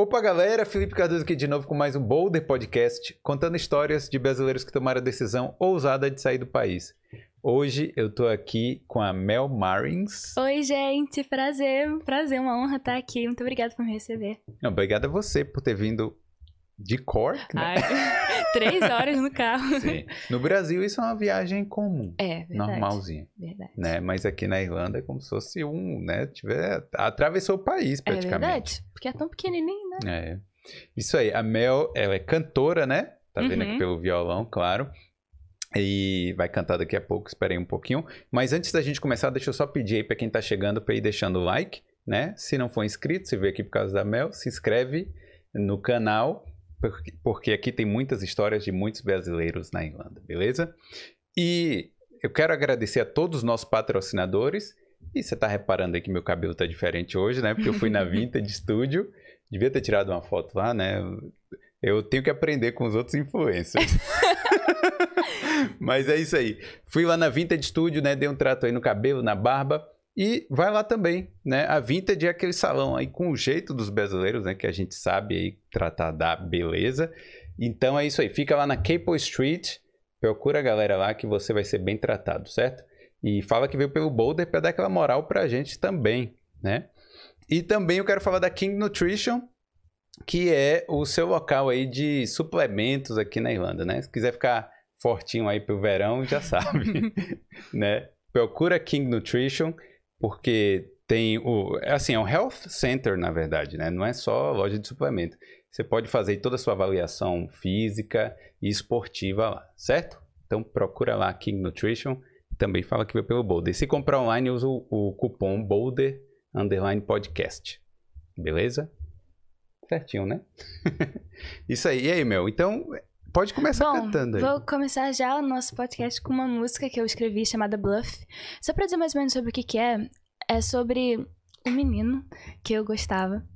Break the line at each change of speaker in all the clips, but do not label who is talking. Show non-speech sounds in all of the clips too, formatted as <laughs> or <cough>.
Opa, galera! Felipe Cardoso aqui de novo com mais um Boulder Podcast, contando histórias de brasileiros que tomaram a decisão ousada de sair do país. Hoje eu tô aqui com a Mel Marins.
Oi, gente! Prazer, prazer, uma honra estar aqui. Muito obrigada por me receber.
Não, obrigado a você por ter vindo de Cork, né?
Ai, <laughs> três horas no carro.
Sim. No Brasil isso é uma viagem comum,
É, verdade.
normalzinha,
Verdade.
né? Mas aqui na Irlanda é como se fosse um, né? Tiver, atravessou o país
É
praticamente.
verdade, porque é tão pequenininho, né?
É. Isso aí, a Mel, ela é cantora, né? Tá vendo aqui
Uhum.
pelo violão, claro. E vai cantar daqui a pouco, esperei um pouquinho. Mas antes da gente começar, deixa eu só pedir aí pra quem tá chegando pra ir deixando o like, né? Se não for inscrito, se veio aqui por causa da Mel, se inscreve no canal, porque, aqui tem muitas histórias de muitos brasileiros na Irlanda, beleza? E eu quero agradecer a todos os nossos patrocinadores. E você tá reparando aí que meu cabelo tá diferente hoje, né? Porque eu fui na <laughs> Vintage Studio. Devia ter tirado uma foto lá, né? Eu tenho que aprender com os outros influencers. <laughs> <laughs> Mas é isso aí. Fui lá na Vintage Studio, né? Dei um trato aí no cabelo, na barba. E vai lá também, né? A Vintage é aquele salão aí com o jeito dos brasileiros, né? Que a gente sabe aí tratar da beleza. Então é isso aí. Fica lá na Capel Street. Procura a galera lá que você vai ser bem tratado, certo? E fala que veio pelo Boulder para dar aquela moral pra gente também, né? E também eu quero falar da King Nutrition, que é o seu local aí de suplementos aqui na Irlanda, né? Se quiser ficar fortinho aí pro verão, já <laughs> sabe, né? Procura King Nutrition, porque tem o... é Assim, é um health center, na verdade, né? Não é só loja de suplemento. Você pode fazer toda a sua avaliação física e esportiva lá, certo? Então procura lá King Nutrition. Também fala que veio pelo Boulder. Se comprar online, usa o, o cupom Boulder Underline Podcast. Beleza? Certinho, né? <laughs> Isso aí. E aí, Mel? Então, pode começar
Bom,
cantando aí.
vou começar já o nosso podcast com uma música que eu escrevi chamada Bluff. Só pra dizer mais ou menos sobre o que que é, é sobre um menino que eu gostava.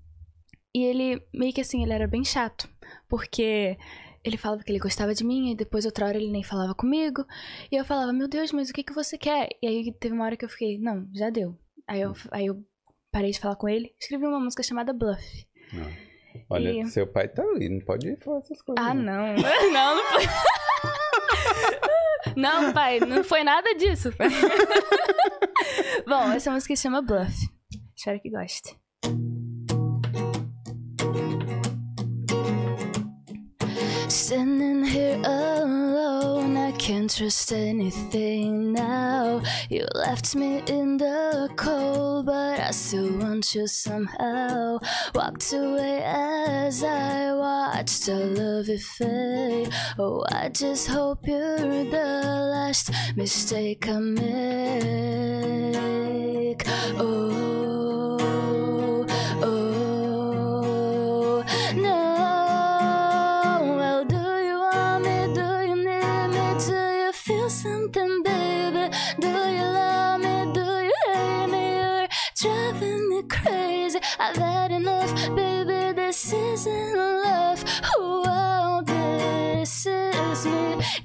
E ele, meio que assim, ele era bem chato. Porque ele falava que ele gostava de mim, e depois outra hora ele nem falava comigo. E eu falava, meu Deus, mas o que que você quer? E aí teve uma hora que eu fiquei, não, já deu. Aí eu, aí eu parei de falar com ele, escrevi uma música chamada Bluff.
Não. Olha,
E-
seu pai tá ali, não pode falar essas coisas.
Ah, não. Não, <laughs> não foi. <laughs> Não, pai, não foi nada disso. pai. <laughs> Bom, essa música chama Bluff. Espero que goste. Standing here alone, can't trust anything now. You left me in the cold, but I still want you somehow. Walked away as I watched our love fade. Oh, I just hope you're the last mistake I make. Oh,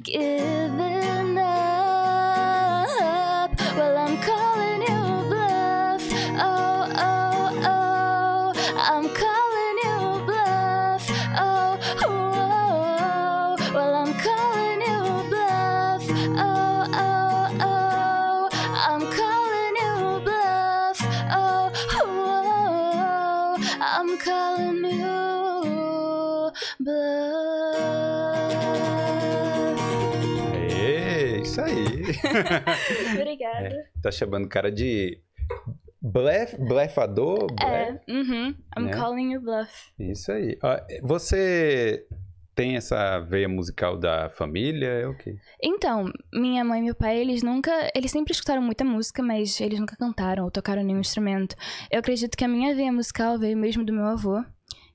me <laughs> Obrigada.
tá chamando o cara de blef, blefador?
É,
Blef?
uhum. I'm
Né?
calling you bluff.
Isso aí. Você tem essa veia musical da família? É o quê?
Então, minha mãe e meu pai, eles nunca. Eles sempre escutaram muita música, mas eles nunca cantaram ou tocaram nenhum instrumento. Eu acredito que a minha veia musical veio mesmo do meu avô,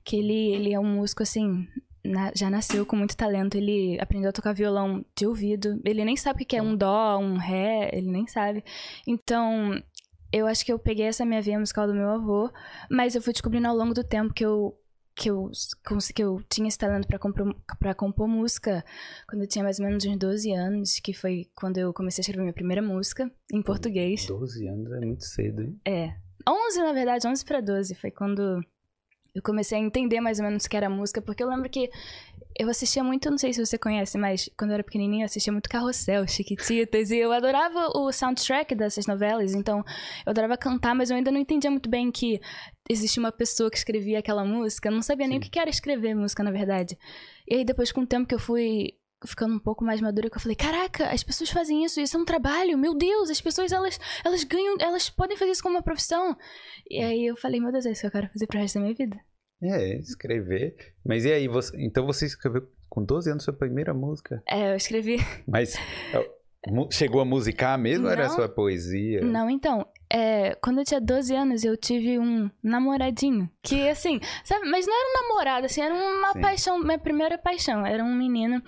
que ele, ele é um músico assim. Na- já nasceu com muito talento, ele aprendeu a tocar violão de ouvido. Ele nem sabe o que é um dó, um ré, ele nem sabe. Então, eu acho que eu peguei essa minha veia musical do meu avô, mas eu fui descobrindo ao longo do tempo que eu que eu, que eu tinha esse talento pra compor, pra compor música quando eu tinha mais ou menos uns 12 anos, que foi quando eu comecei a escrever minha primeira música em português.
12 anos é muito cedo, hein?
É. 11, na verdade, 11 pra 12. Foi quando Eu comecei a entender mais ou menos o que era música, porque eu lembro que eu assistia muito, não sei se você conhece, mas quando eu era pequenininha eu assistia muito Carrossel, Chiquititas, e eu adorava o soundtrack dessas novelas, então eu adorava cantar, mas eu ainda não entendia muito bem que existia uma pessoa que escrevia aquela música, eu não sabia nem Sim. o que era escrever música, na verdade. E aí depois, com o tempo que eu fui ficando um pouco mais madura que eu falei, caraca, as pessoas fazem isso, isso é um trabalho, meu Deus, as pessoas elas, elas ganham, elas podem fazer isso como uma profissão. E aí eu falei, meu Deus, é isso que eu quero fazer pro resto da minha vida.
É, escrever. Mas e aí, você, então você escreveu com 12 anos sua primeira música?
É, eu escrevi.
Mas <laughs> chegou a musicar mesmo não, era sua poesia?
Não, então, é, quando eu tinha 12 anos, eu tive um namoradinho. Que, assim, sabe? Mas não era um namorado, assim, era uma Sim. paixão, minha primeira paixão. Era um menino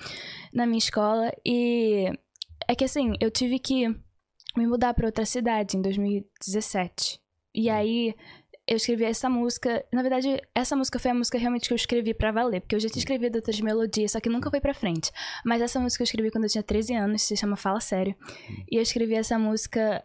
na minha escola. E é que, assim, eu tive que me mudar para outra cidade em 2017. E hum. aí eu escrevi essa música. Na verdade, essa música foi a música realmente que eu escrevi para valer, porque eu já tinha escrevido outras melodias, só que nunca foi para frente. Mas essa música eu escrevi quando eu tinha 13 anos, se chama Fala Sério. Hum. E eu escrevi essa música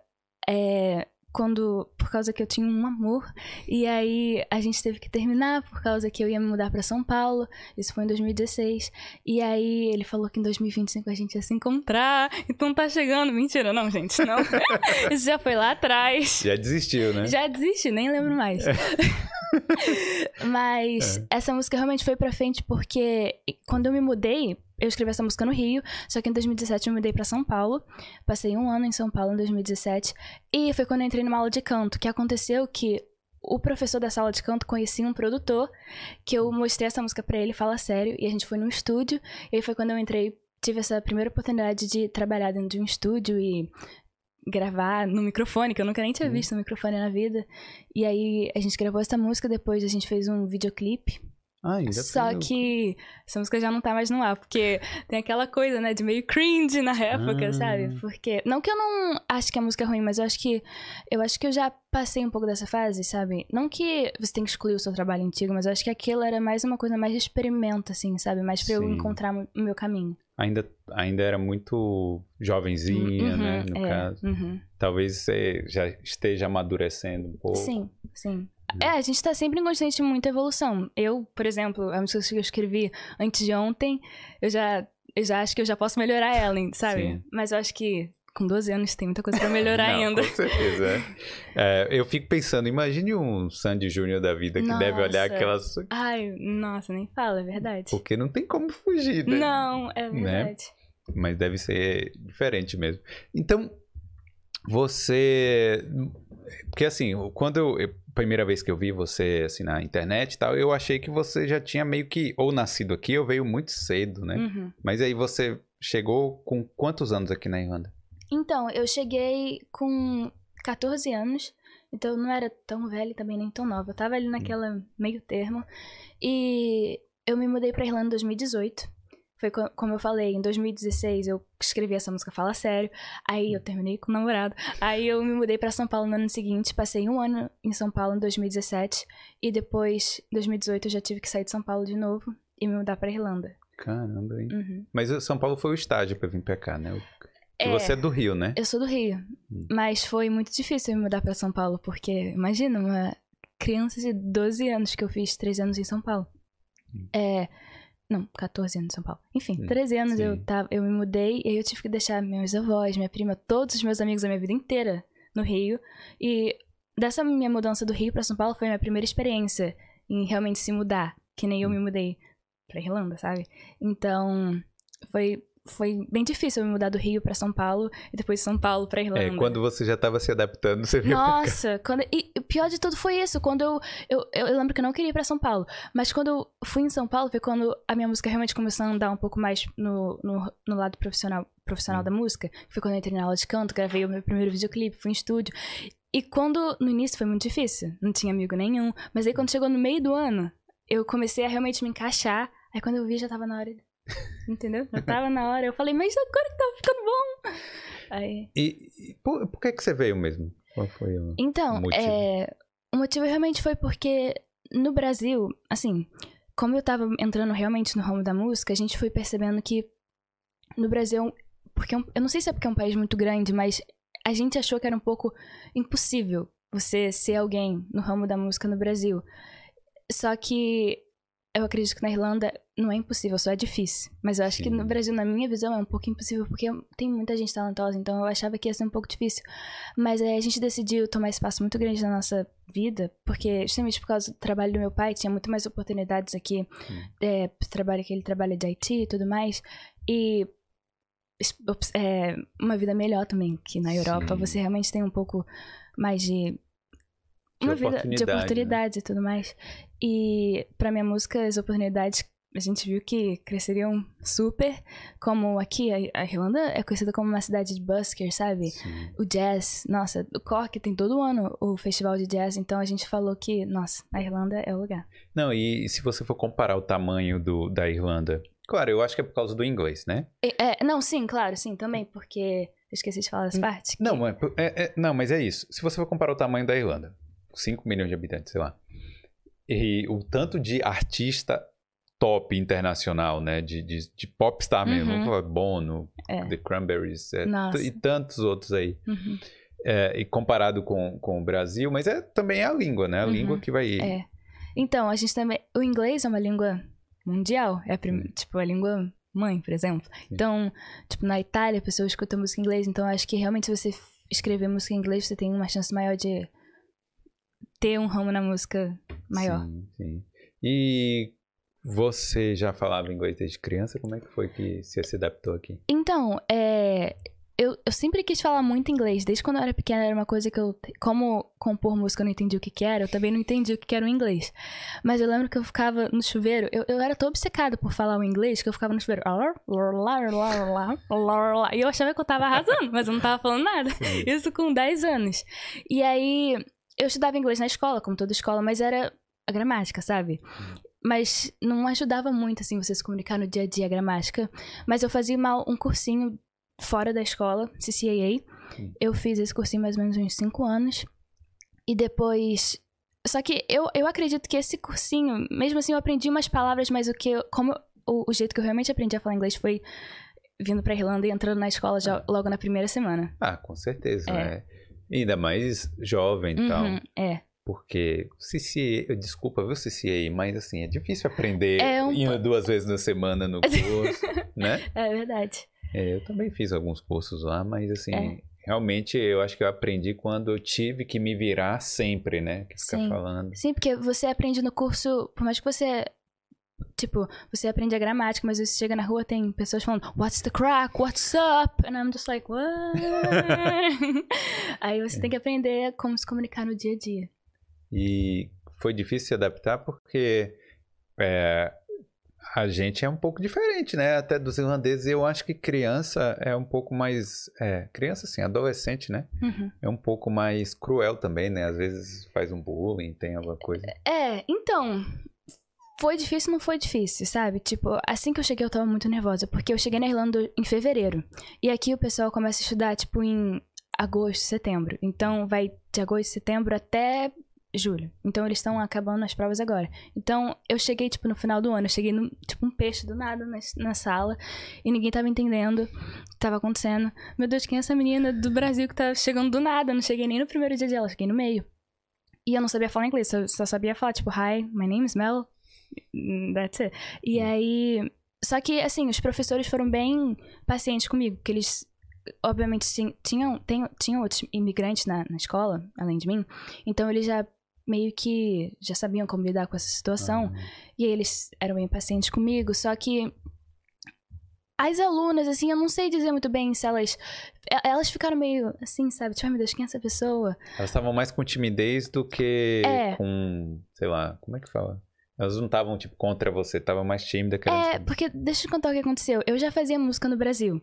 é, quando por causa que eu tinha um amor. E aí a gente teve que terminar por causa que eu ia me mudar para São Paulo. Isso foi em 2016 e aí ele falou que em 2025 a gente ia se encontrar. Então tá chegando. Mentira não gente não. <laughs> Isso já foi lá atrás.
Já desistiu né?
Já desisti nem lembro mais. <laughs> Mas é. essa música realmente foi pra frente porque quando eu me mudei eu escrevi essa música no Rio, só que em 2017 eu me mudei para São Paulo. Passei um ano em São Paulo em 2017. E foi quando eu entrei numa aula de canto, que aconteceu que o professor da sala de canto conhecia um produtor, que eu mostrei essa música para ele, fala sério, e a gente foi num estúdio. E aí foi quando eu entrei, tive essa primeira oportunidade de trabalhar dentro de um estúdio e gravar no microfone, que eu nunca nem tinha visto um microfone na vida. E aí a gente gravou essa música, depois a gente fez um videoclipe
ah, ainda
Só que essa música já não tá mais no ar, porque tem aquela coisa, né, de meio cringe na época, ah. sabe? Porque. Não que eu não acho que a música é ruim, mas eu acho que. Eu acho que eu já passei um pouco dessa fase, sabe? Não que você tem que excluir o seu trabalho antigo, mas eu acho que aquilo era mais uma coisa mais de experimento, assim, sabe? Mais pra Sim. eu encontrar o meu caminho.
Ainda, ainda era muito jovenzinha,
uhum,
né? No
é,
caso.
Uhum.
Talvez você já esteja amadurecendo um pouco.
Sim, sim. É, a gente tá sempre em constante muita evolução. Eu, por exemplo, a música que eu escrevi antes de ontem, eu já, eu já acho que eu já posso melhorar ela, sabe? Sim. Mas eu acho que com 12 anos tem muita coisa para melhorar
Não,
ainda.
Com certeza. É. é, eu fico pensando, imagine um Sandy Júnior da vida que nossa. deve olhar aquelas.
Ai, nossa, nem fala, é verdade.
Porque não tem como fugir, né?
Não, é né? verdade.
Né? Mas deve ser diferente mesmo. Então, você. Porque assim, quando eu primeira vez que eu vi você assim na internet e tal, eu achei que você já tinha meio que ou nascido aqui ou veio muito cedo, né?
Uhum.
Mas aí você chegou com quantos anos aqui na Irlanda?
Então, eu cheguei com 14 anos, então eu não era tão velha também nem tão nova. Eu tava ali hum. naquela meio termo. E eu me mudei pra Irlanda em 2018. Foi como eu falei, em 2016 eu escrevi essa música Fala Sério. Aí eu terminei com o namorado. Aí eu me mudei para São Paulo no ano seguinte. Passei um ano em São Paulo em 2017. E depois, em 2018, eu já tive que sair de São Paulo de novo e me mudar pra Irlanda.
Caramba, hein?
Uhum.
Mas São Paulo foi o estágio pra vir pra cá, né? É, você é do Rio, né?
Eu sou do Rio. Hum. Mas foi muito difícil me mudar pra São Paulo, porque imagina, uma criança de 12 anos que eu fiz 3 anos em São Paulo. Hum. É não, 14 anos em São Paulo. Enfim, 13 anos eu, tava, eu me mudei e aí eu tive que deixar meus avós, minha prima, todos os meus amigos da minha vida inteira no Rio. E dessa minha mudança do Rio para São Paulo foi a minha primeira experiência em realmente se mudar, que nem eu me mudei pra Irlanda, sabe? Então, foi foi bem difícil eu me mudar do Rio para São Paulo e depois de São Paulo para Irlanda.
É, quando você já estava se adaptando, você viu.
Nossa, quando e o pior de tudo foi isso, quando eu, eu eu lembro que eu não queria ir para São Paulo, mas quando eu fui em São Paulo foi quando a minha música realmente começou a andar um pouco mais no, no, no lado profissional profissional hum. da música. Foi quando eu entrei na aula de canto, gravei o meu primeiro videoclipe, fui em estúdio. E quando no início foi muito difícil, não tinha amigo nenhum, mas aí quando chegou no meio do ano, eu comecei a realmente me encaixar. Aí quando eu vi já tava na hora Entendeu? Eu tava na hora, eu falei, mas agora que tá ficando bom. Aí...
E, e por, por, que que você veio mesmo? Qual foi o
Então,
motivo?
É, o motivo realmente foi porque no Brasil, assim, como eu tava entrando realmente no ramo da música, a gente foi percebendo que no Brasil, porque é eu não sei se é porque é um país muito grande, mas a gente achou que era um pouco impossível você ser alguém no ramo da música no Brasil. Só que eu acredito que na Irlanda não é impossível, só é difícil. Mas eu acho
Sim.
que no Brasil, na minha visão, é um pouco impossível, porque tem muita gente talentosa, então eu achava que ia ser um pouco difícil. Mas aí a gente decidiu tomar espaço muito grande na nossa vida, porque justamente por causa do trabalho do meu pai, tinha muito mais oportunidades aqui, é, trabalho que ele trabalha de IT e tudo mais. E é, uma vida melhor também, que na Europa
Sim.
você realmente tem um pouco mais De uma vida de
oportunidade, né?
e tudo mais. E pra minha música, as oportunidades a gente viu que cresceriam super, como aqui, a, Irlanda é conhecida como uma cidade de busker, sabe?
Sim.
O jazz, nossa, o Cork tem todo ano o festival de jazz, então a gente falou que, nossa, a Irlanda é o lugar.
Não, e se você for comparar o tamanho do, da Irlanda, claro, eu acho que é por causa do inglês, né?
E- é, não, sim, claro, sim, também, porque eu esqueci de falar essa parte. que-
Não, é, é- não, mas é isso. Se você for comparar o tamanho da Irlanda, 5 milhões de habitantes, sei lá, e o tanto de artista top internacional, né, de, de, de popstar mesmo,
Uhum.
Bono,
É.
The Cranberries, é, e tantos outros aí,
Uhum,
é, e comparado com, com o Brasil, mas é também é a língua, né, a
Uhum.
língua que vai...
é. Então, a gente também. O inglês é uma língua mundial, é a prim- tipo a língua mãe, por exemplo. Então, tipo, na Itália a pessoa escuta música em inglês, então acho que realmente se você escrever música em inglês, você tem uma chance maior de ter um ramo na música maior.
Sim, sim. E você já falava inglês desde criança? Como é que foi que você se adaptou aqui?
Então, é. Eu, eu sempre quis falar muito inglês. Desde quando eu era pequena, era uma coisa que eu. Como compor música eu não entendi o que, que era, eu também não entendi o que, que era o inglês. Mas eu lembro que eu ficava no chuveiro. Eu, eu era tão obcecada por falar o inglês que eu ficava no chuveiro. E eu achava que eu tava arrasando, mas eu não tava falando nada. Isso com 10 anos. E aí, eu estudava inglês na escola, como toda escola, mas era a gramática, sabe? Mas não ajudava muito, assim, você se comunicar no dia a dia a gramática. Mas eu fazia uma- um cursinho fora da escola, CCAA.
Hum.
Eu fiz esse cursinho mais ou menos uns 5 anos. E depois. Só que eu, eu acredito que esse cursinho, mesmo assim, eu aprendi umas palavras, mas o que. eu- Como o, o jeito que eu realmente aprendi a falar inglês foi vindo pra Irlanda e entrando na escola já logo na primeira semana.
Ah, com certeza,
É.
né? Ainda mais jovem e tal.
Uhum, é.
Porque eu- desculpa, viu, CCA, mas assim, é difícil aprender
É um
indo duas vezes na semana no curso, <laughs> né?
É verdade.
É, eu também fiz alguns cursos lá, mas assim,
É.
realmente eu acho que eu aprendi quando eu tive que me virar sempre, né? Que ficar
Sim.
falando.
Sim, porque você aprende no curso, por mais que você. Tipo, você aprende a gramática, mas você chega na rua tem pessoas falando, What's the crack? What's up? And I'm just like, What? <laughs> Aí você tem que aprender como se comunicar no dia a dia.
E foi difícil se adaptar porque é, a gente é um pouco diferente, né? Até dos irlandeses. Eu acho que criança é um pouco mais. É, criança, assim, adolescente, né?
Uhum.
É um pouco mais cruel também, né? Às vezes faz um bullying, tem alguma coisa.
É, então. Foi difícil, não foi difícil, sabe? Tipo, assim que eu cheguei eu tava muito nervosa, porque eu cheguei na Irlanda em fevereiro. E aqui o pessoal começa a estudar, tipo, em agosto, setembro. Então vai de agosto, setembro até julho. Então eles estão acabando as provas agora. Então eu cheguei, tipo, no final do ano. Eu cheguei, no, tipo, um peixe do nada na, na sala. E ninguém tava entendendo o que tava acontecendo. Meu Deus, quem é essa menina do Brasil que tá chegando do nada? Eu não cheguei nem no primeiro dia de aula, eu cheguei no meio. E eu não sabia falar inglês, só, só sabia falar, tipo, hi, my name is Mel. That's it. E aí. Só que, assim, os professores foram bem pacientes comigo, porque eles, obviamente, sim- tinham, tem- tinham outros imigrantes na, na escola, além de mim. Então, eles já meio que já sabiam como lidar com essa situação.
Ah,
E aí eles eram bem pacientes comigo, só que as alunas, assim, eu não sei dizer muito bem se elas. e- Elas ficaram meio assim, sabe? Tipo, ai meu Deus, quem é essa pessoa?
elas estavam mais com timidez do que
É.
com. Sei lá, como é que fala? Elas não estavam, tipo, contra você, estavam mais tímidas querendo
É,
saber.
porque deixa eu te contar o que aconteceu. Eu já fazia música no Brasil.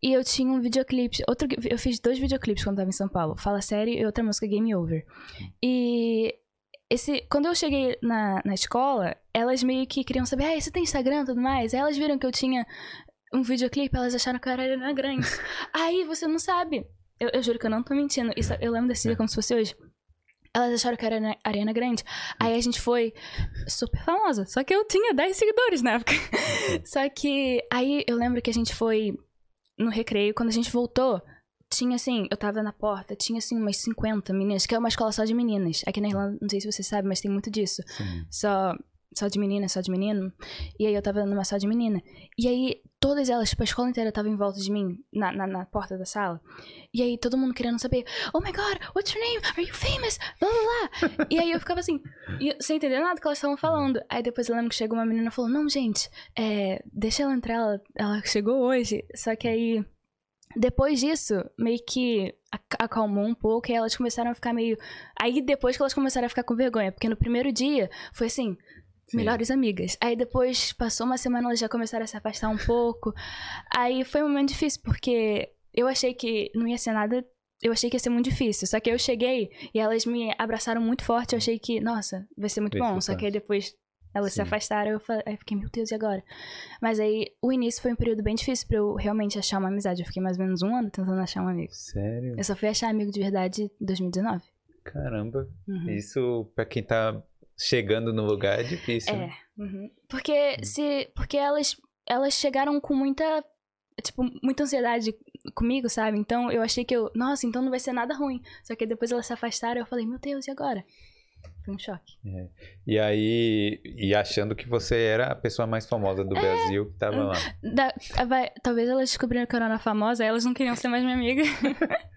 E eu tinha um videoclipe. Outro, eu fiz dois videoclipes quando tava em São Paulo. Fala Sério e outra música Game Over. E esse, quando eu cheguei na, na escola, elas meio que queriam saber, ah, você tem Instagram e tudo mais? Aí elas viram que eu tinha um videoclipe, elas acharam que eu era Grande. <laughs> Aí você não sabe. Eu, eu juro que eu não tô mentindo. Isso, eu lembro desse dia como se fosse hoje. Elas acharam que era Ariana- Ariana Grande. Aí a gente foi super famosa. Só que eu tinha 10 seguidores na época. <laughs> Só que aí eu lembro que a gente foi no recreio. Quando a gente voltou, tinha assim, eu tava na porta, tinha assim umas 50 meninas, que é uma escola só de meninas. Aqui na Irlanda, não sei se você sabe, mas tem muito disso.
Sim.
Só, só de menina, só de menino. E aí eu tava numa só de menina. E aí todas elas, tipo, a escola inteira tava em volta de mim, na, na, na porta da sala. E aí todo mundo querendo saber, oh my god, what's your name? Are you famous? Blá blá blá. <laughs> e aí eu ficava assim, sem entender nada que elas estavam falando. Aí depois eu lembro que chegou uma menina e falou, não, gente, é, deixa ela entrar, ela, ela chegou hoje. Só que aí. Depois disso, meio que ac- acalmou um pouco e elas começaram a ficar meio. Aí depois que elas começaram a ficar com vergonha, porque no primeiro dia foi assim,
Sim.
melhores amigas. Aí depois passou uma semana, elas já começaram a se afastar um pouco. Aí foi um momento difícil, porque eu achei que não ia ser nada. Eu achei que ia ser muito difícil. Só que eu cheguei e elas me abraçaram muito forte. Eu achei que, nossa, vai ser muito bom. Só que aí depois elas se
Sim.
afastaram. Eu, fa- aí eu fiquei, meu Deus, e agora? Mas aí o início foi um período bem difícil pra eu realmente achar uma amizade. Eu fiquei mais ou menos um ano tentando achar um amigo.
Sério?
Eu só fui achar amigo de verdade em 2019.
Caramba.
Uhum.
Isso, pra quem tá chegando no lugar, é difícil.
É.
né?
uhum. Porque se. Porque elas, elas chegaram com muita. Tipo, muita ansiedade comigo, sabe? Então eu achei que eu. Nossa, então não vai ser nada ruim. Só que depois elas se afastaram eu falei, meu Deus, e agora? Foi um choque.
E aí, e achando que você era a pessoa mais famosa
É.
do Brasil que tava lá.
Da- vai- talvez elas descobriram que eu era uma famosa, elas não queriam ser mais minha amiga. <laughs>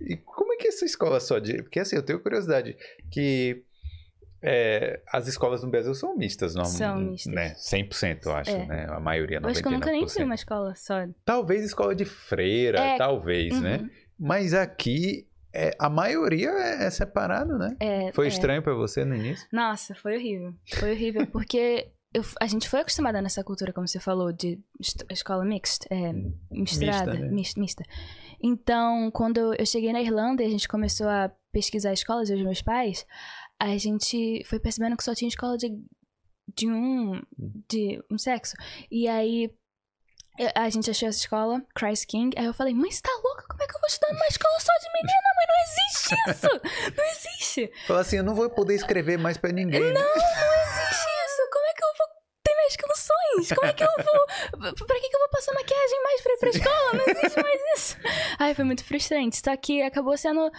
E como é que é essa escola só de. Porque assim, eu tenho curiosidade que é, as escolas no Brasil são mistas, não?
São mistas.
Né? 100%, eu acho,
É.
né? A maioria, 99%.
Eu acho que eu nunca nem fui uma escola só.
Talvez escola de freira,
É,
talvez, né?
Uhum.
Mas aqui, é, a maioria é, é separado, né?
É,
Foi
é.
estranho pra você no início?
Nossa, foi horrível. Foi horrível, <laughs> porque eu- a gente foi acostumada nessa cultura, como você falou, de escola mixta, é, misturada,
Mista, né?
mis- mista. Então, quando eu cheguei na Irlanda e a gente começou a pesquisar escolas, eu e os meus pais, a gente foi percebendo que só tinha escola de, de um de um sexo. E aí a gente achou essa escola, Christ King, aí eu falei, mãe, você tá louca? Como é que eu vou estudar numa escola só de menina, mãe? Não existe isso! Não existe!
Fala assim, eu não vou poder escrever mais pra ninguém. né?
Não existe isso! Como é que eu vou ter minhas canções? Como é que eu vou. Pra que, que eu vou passar maquiagem mais pra ir pra escola? Não existe mais isso. Ai, foi muito frustrante. Só que acabou sendo.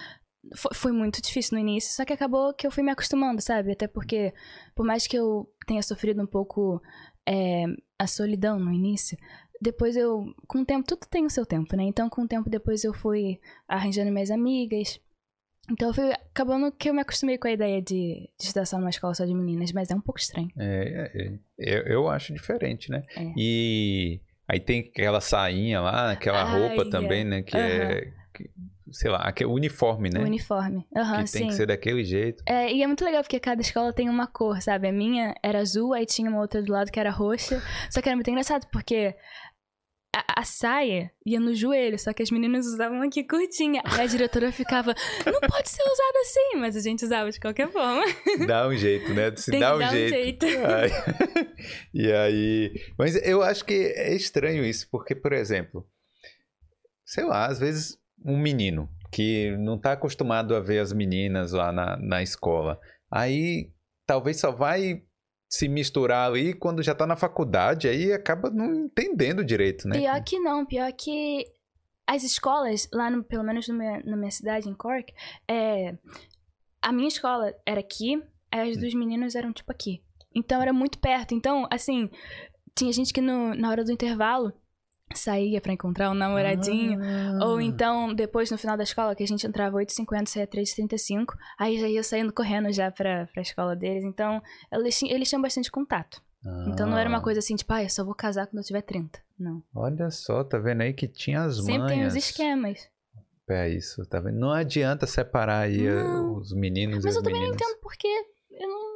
Foi, muito difícil no início, só que acabou que eu fui me acostumando, sabe? Até porque, por mais que eu tenha sofrido um pouco é, a solidão no início, depois eu. Com o tempo, tudo tem o seu tempo, né? Então, com o tempo, depois eu fui arranjando minhas amigas. Então, foi acabando que eu me acostumei com a ideia de, de estudar só numa escola só de meninas, mas é um pouco estranho.
É, é, eu, eu acho diferente, né?
É.
E aí tem aquela sainha lá, aquela
Ai,
roupa
é.
também, né? Que é, que- sei lá, aquele uniforme, né?
O uniforme. Aham,
que tem
sim.
que ser daquele jeito.
É, e é muito legal porque cada escola tem uma cor, sabe? A minha era azul, aí tinha uma outra do lado que era roxa. Só que era muito engraçado porque a, a saia ia no joelho, só que as meninas usavam aqui curtinha. Aí a diretora ficava, não pode ser usada assim, mas a gente usava de qualquer forma. <laughs>
Dá um jeito, né? Se
Tem
dá
que
um
dar um
jeito.
jeito. <laughs>
E aí. Mas eu acho que é estranho isso, porque, por exemplo, sei lá, às vezes um menino que não tá acostumado a ver as meninas lá na, na escola, aí talvez só vai se misturar ali quando já tá na faculdade, aí acaba não entendendo direito, né?
Pior que não, pior que as escolas, lá no, pelo menos no na minha cidade, em Cork, é, a minha escola era aqui, as dos meninos eram tipo aqui. Então era muito perto. Então, assim, tinha gente que no- na hora do intervalo saía pra encontrar um namoradinho.
Ah.
Ou então, depois, no final da escola, que a gente entrava 8h50, saía 3h35, aí já ia saindo correndo já pra, pra escola deles. Então, eles, tinham- eles tinham bastante contato. Então não era uma
Ah,
coisa assim, tipo, ah, eu só vou casar quando eu tiver 30. Não.
Olha só, tá vendo aí que tinha as
Sempre tem
manhas.
os esquemas.
É isso, tá vendo? Não adianta separar aí eh,
Não.
os meninos
Mas
e
eu
as
também não
meninas.
entendo porque eu não,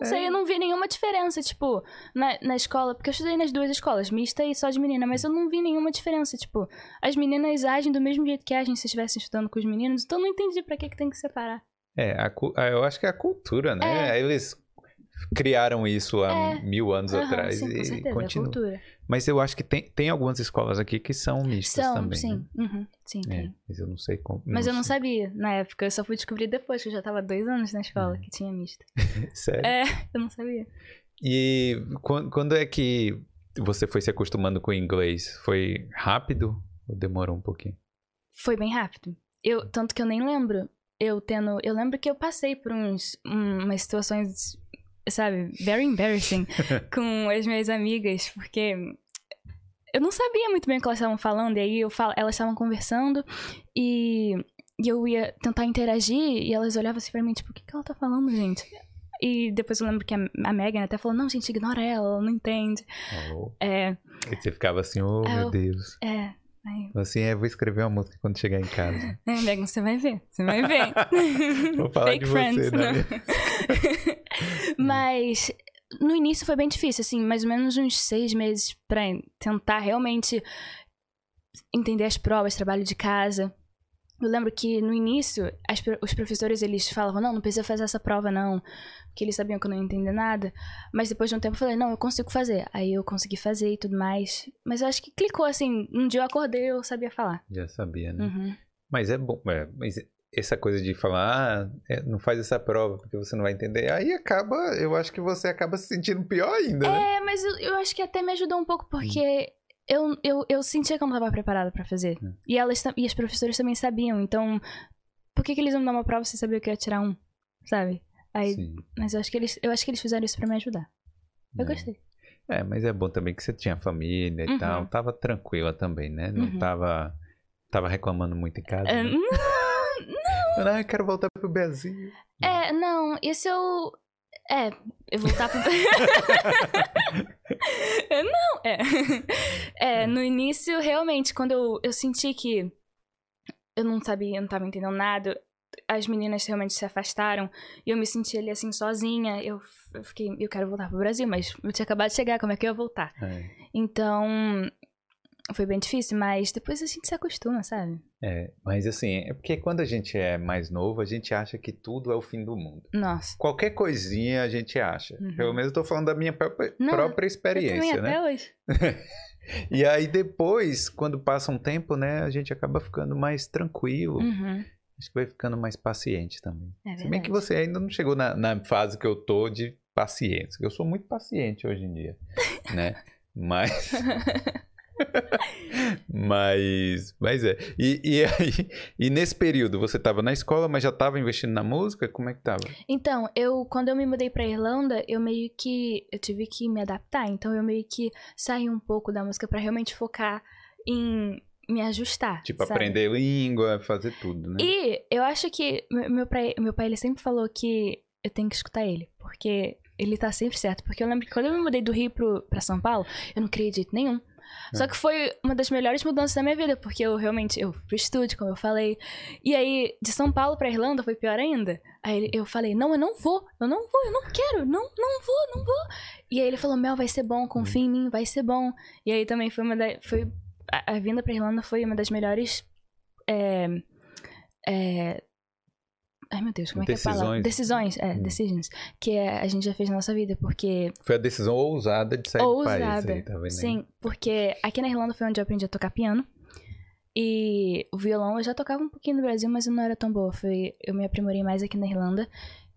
não
É.
sei, eu não vi nenhuma diferença, tipo, na, na escola, porque eu estudei nas duas escolas, mista e só de menina, mas eu não vi nenhuma diferença, tipo, as meninas agem do mesmo jeito que agem se estivessem estudando com os meninos, então eu não entendi pra que, que tem que separar.
É, a ah, eu acho que é a cultura, né?
É.
Eles criaram isso há
É.
mil anos
Aham,
atrás
sim, com
e
certeza, é
continua.
cultura.
Mas eu acho que tem, tem algumas escolas aqui que são mistas
São,
também.
sim, uhum, sim,
né? É,
tem.
mas eu não sei como.
Mas eu não
sei.
sabia na época, eu só fui descobrir depois, que eu já tava dois anos na escola,
Uhum.
que tinha mista. <laughs>
Sério?
É, eu não sabia.
E quan- quando é que você foi se acostumando com o inglês? Foi rápido ou demorou um pouquinho?
foi bem rápido. Eu, tanto que eu nem lembro. Eu tendo. Eu lembro que eu passei por uns, um, umas situações, sabe, very embarrassing <laughs> com as minhas amigas, porque eu não sabia muito bem o que elas estavam falando, e aí eu falo, elas estavam conversando e, e eu ia tentar interagir e elas olhavam assim pra mim, tipo, o que, que ela tá falando, gente? E depois eu lembro que a, a Megan até falou, não, gente, ignora ela, ela não entende.
Oh.
É,
E você ficava assim, oh meu
eu-
Deus.
é. Aí,
Assim, é, vou escrever uma música quando chegar em casa. <laughs>
é, Megan, você vai ver, você vai ver. <laughs>
Vou falar
Fake
de
friends,
você, né?
não. <laughs> Mas no início foi bem difícil, assim, mais ou menos uns seis meses pra tentar realmente entender as provas, trabalho de casa. Eu lembro que no início as os professores eles falavam não, não precisa fazer essa prova não, porque eles sabiam que eu não ia entender nada. Mas depois de um tempo eu falei não, eu consigo fazer. Aí eu consegui fazer e tudo mais. Mas eu acho que clicou assim. Um dia eu acordei e eu sabia falar.
Já sabia, né?
Uhum.
Mas é bom, é, mas essa coisa de falar, ah, é, não faz essa prova porque você não vai entender, aí acaba, eu acho que você acaba se sentindo pior ainda, né?
É, mas eu, eu acho que até me ajudou um pouco, porque eu, eu, eu sentia que eu não estava preparada pra fazer.
Hum.
E elas e as professoras também sabiam, então por que, que eles iam dar uma prova sem saber que eu ia tirar um? Sabe? Aí,
Sim.
mas eu acho que eles, eu acho que eles fizeram isso pra me ajudar. Eu
É.
gostei.
É, mas é bom também que você tinha família e
Uhum.
tal, tava tranquila também, né? Não
Uhum.
tava, tava reclamando muito em casa.
É,
né?
não, <laughs>
Ah, quero voltar pro Brasil.
é, não, isso eu. É, eu voltar pro. <laughs> não, é. É, no início, realmente, quando eu, eu senti que eu não sabia, eu não tava entendendo nada, as meninas realmente se afastaram e eu me senti ali assim sozinha. Eu, eu fiquei, eu quero voltar pro Brasil, mas eu tinha acabado de chegar, como é que eu ia voltar?
É.
Então, foi bem difícil, mas depois a gente se acostuma, sabe?
É, mas assim, é porque quando a gente é mais novo, a gente acha que tudo é o fim do mundo.
Nossa.
Qualquer coisinha a gente acha.
Uhum.
Pelo menos eu tô falando da minha própria,
Não,
própria experiência, né?
até hoje. <laughs>
E aí depois, quando passa um tempo, né, a gente acaba ficando mais tranquilo.
Uhum.
Acho que vai ficando mais paciente também.
É
Se bem que você ainda não chegou na, na fase que eu tô de paciência. Eu sou muito paciente hoje em dia, <laughs> né? Mas... <laughs> mas... Mas é. E, e aí... E nesse período, você tava na escola, mas já tava investindo na música? Como é que tava?
Então, eu quando eu me mudei pra Irlanda, eu meio que eu tive que me adaptar, então eu meio que saí um pouco da música pra realmente focar em me ajustar.
Tipo,
sabe?
aprender língua, fazer tudo, né?
E eu acho que meu pai, meu pai ele sempre falou que eu tenho que escutar ele, porque ele tá sempre certo. Porque eu lembro que quando eu me mudei do Rio pro, pra São Paulo, eu não queria de jeito nenhum.
É.
Só que foi uma das melhores mudanças da minha vida, porque eu realmente, eu fui estúdio, como eu falei. E aí, de São Paulo pra Irlanda foi pior ainda. Aí eu falei, não, eu não vou, eu não vou, eu não quero, não, não vou, não vou. E aí ele falou, Mel, vai ser bom, confia em mim, vai ser bom. E aí também foi uma da, foi, a, a vinda pra Irlanda foi uma das melhores, é, é, ai meu Deus, como é que é a palavra?
Decisões.
Decisões, é,
Hum.
decisions, que é- a gente já fez na nossa vida, porque
Foi a decisão ousada de sair do país
ousada.
aí, tá vendo?
Sim, porque aqui na Irlanda foi onde eu aprendi a tocar piano. E o violão eu já tocava um pouquinho no Brasil, mas eu não era tão boa. Foi, eu me aprimorei mais aqui na Irlanda.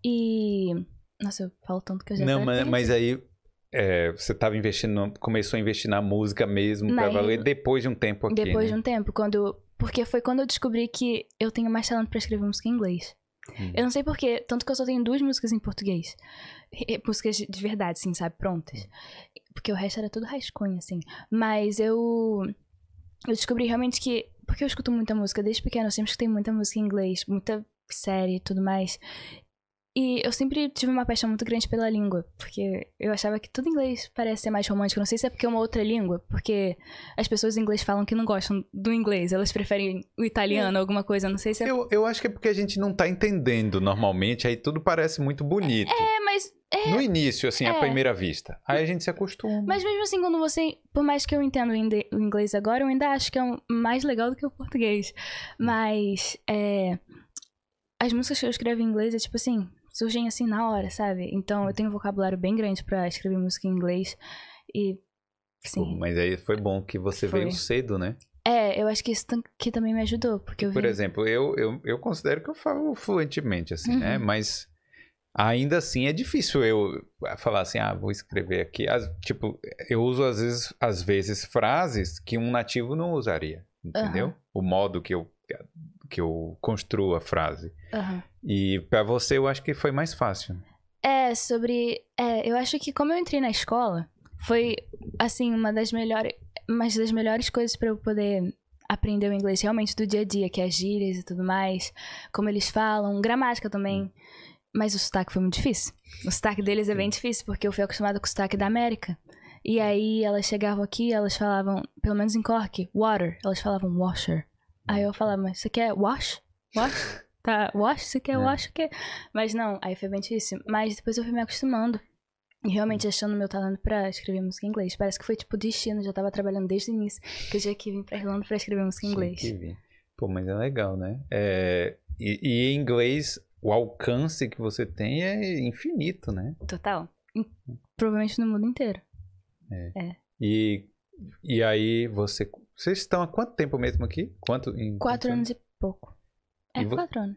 E. Nossa, eu falo tanto que eu já
Não, mas, mas aí é, você tava investindo, começou a investir na música mesmo
Na
pra valer depois de um tempo aqui,
Depois
né?
de um tempo, quando. Porque foi quando eu descobri que eu tenho mais talento pra escrever música em inglês.
Hum.
Eu não sei porquê, tanto que eu só tenho duas músicas em português. Músicas de de verdade, assim, sabe? Prontas. Porque o resto era tudo rascunho, assim. Mas eu. Eu descobri realmente que. Porque eu escuto muita música desde pequena, eu sempre escutei muita música em inglês, muita série e tudo mais. E eu sempre tive uma paixão muito grande pela língua, porque eu achava que tudo em inglês parece ser mais romântico. Não sei se é porque é uma outra língua, porque as pessoas em inglês falam que não gostam do inglês, elas preferem o italiano, alguma coisa. Não sei se é.
Eu, eu acho que é porque a gente não tá entendendo normalmente, aí tudo parece muito bonito.
É, mas.
No início, assim, à
É.
primeira vista. Aí a gente se acostuma.
Mas mesmo assim, quando você. Por mais que eu entenda o inglês agora, eu ainda acho que é um- mais legal do que o português. Mas. É, as músicas que eu escrevo em inglês é tipo assim. Surgem assim na hora, sabe? Então eu tenho um vocabulário bem grande pra escrever música em inglês. E.
Pô,
Sim.
mas aí foi bom que você
Foi.
veio cedo, né?
É, eu acho que isso que também me ajudou. Porque eu
Por
vi.
exemplo, eu, eu, eu considero que eu falo fluentemente, assim, né?
Uhum.
Mas ainda assim é difícil eu falar assim, ah, vou escrever aqui. As- tipo, eu uso às vezes, às vezes frases que um nativo não usaria, entendeu?
Aham.
O modo que eu. Que eu construo a frase.
Aham.
E pra você eu acho que foi mais fácil.
É, sobre. É, eu acho que como eu entrei na escola, foi, assim, uma das melhores. Uma das melhores coisas pra eu poder aprender o inglês realmente do dia a dia, que é as gírias e tudo mais, como eles falam, gramática também. Mas o sotaque foi muito difícil. O sotaque deles é bem difícil, porque eu fui acostumada com o sotaque da América. E aí elas chegavam aqui, elas falavam, pelo menos em Cork, water. Elas falavam washer. Aí eu falava, mas você quer wash? Wash? <laughs> Tá, wash? Você quer
É.
wash? O quê? Mas não, aí foi bem difícil. Mas depois eu fui me acostumando. E realmente achando meu talento pra escrever música em inglês. Parece que foi tipo destino, já tava trabalhando desde o início. Que eu já que vim pra Irlanda pra escrever música em inglês.
Pô, mas é legal, né? É, e, e em inglês, o alcance que você tem é infinito, né?
Total. Em- Provavelmente no mundo inteiro.
E, e aí você. Vocês estão há quanto tempo mesmo aqui? Quanto? Em
Quatro anos e pouco. É,
vo-
quatro anos.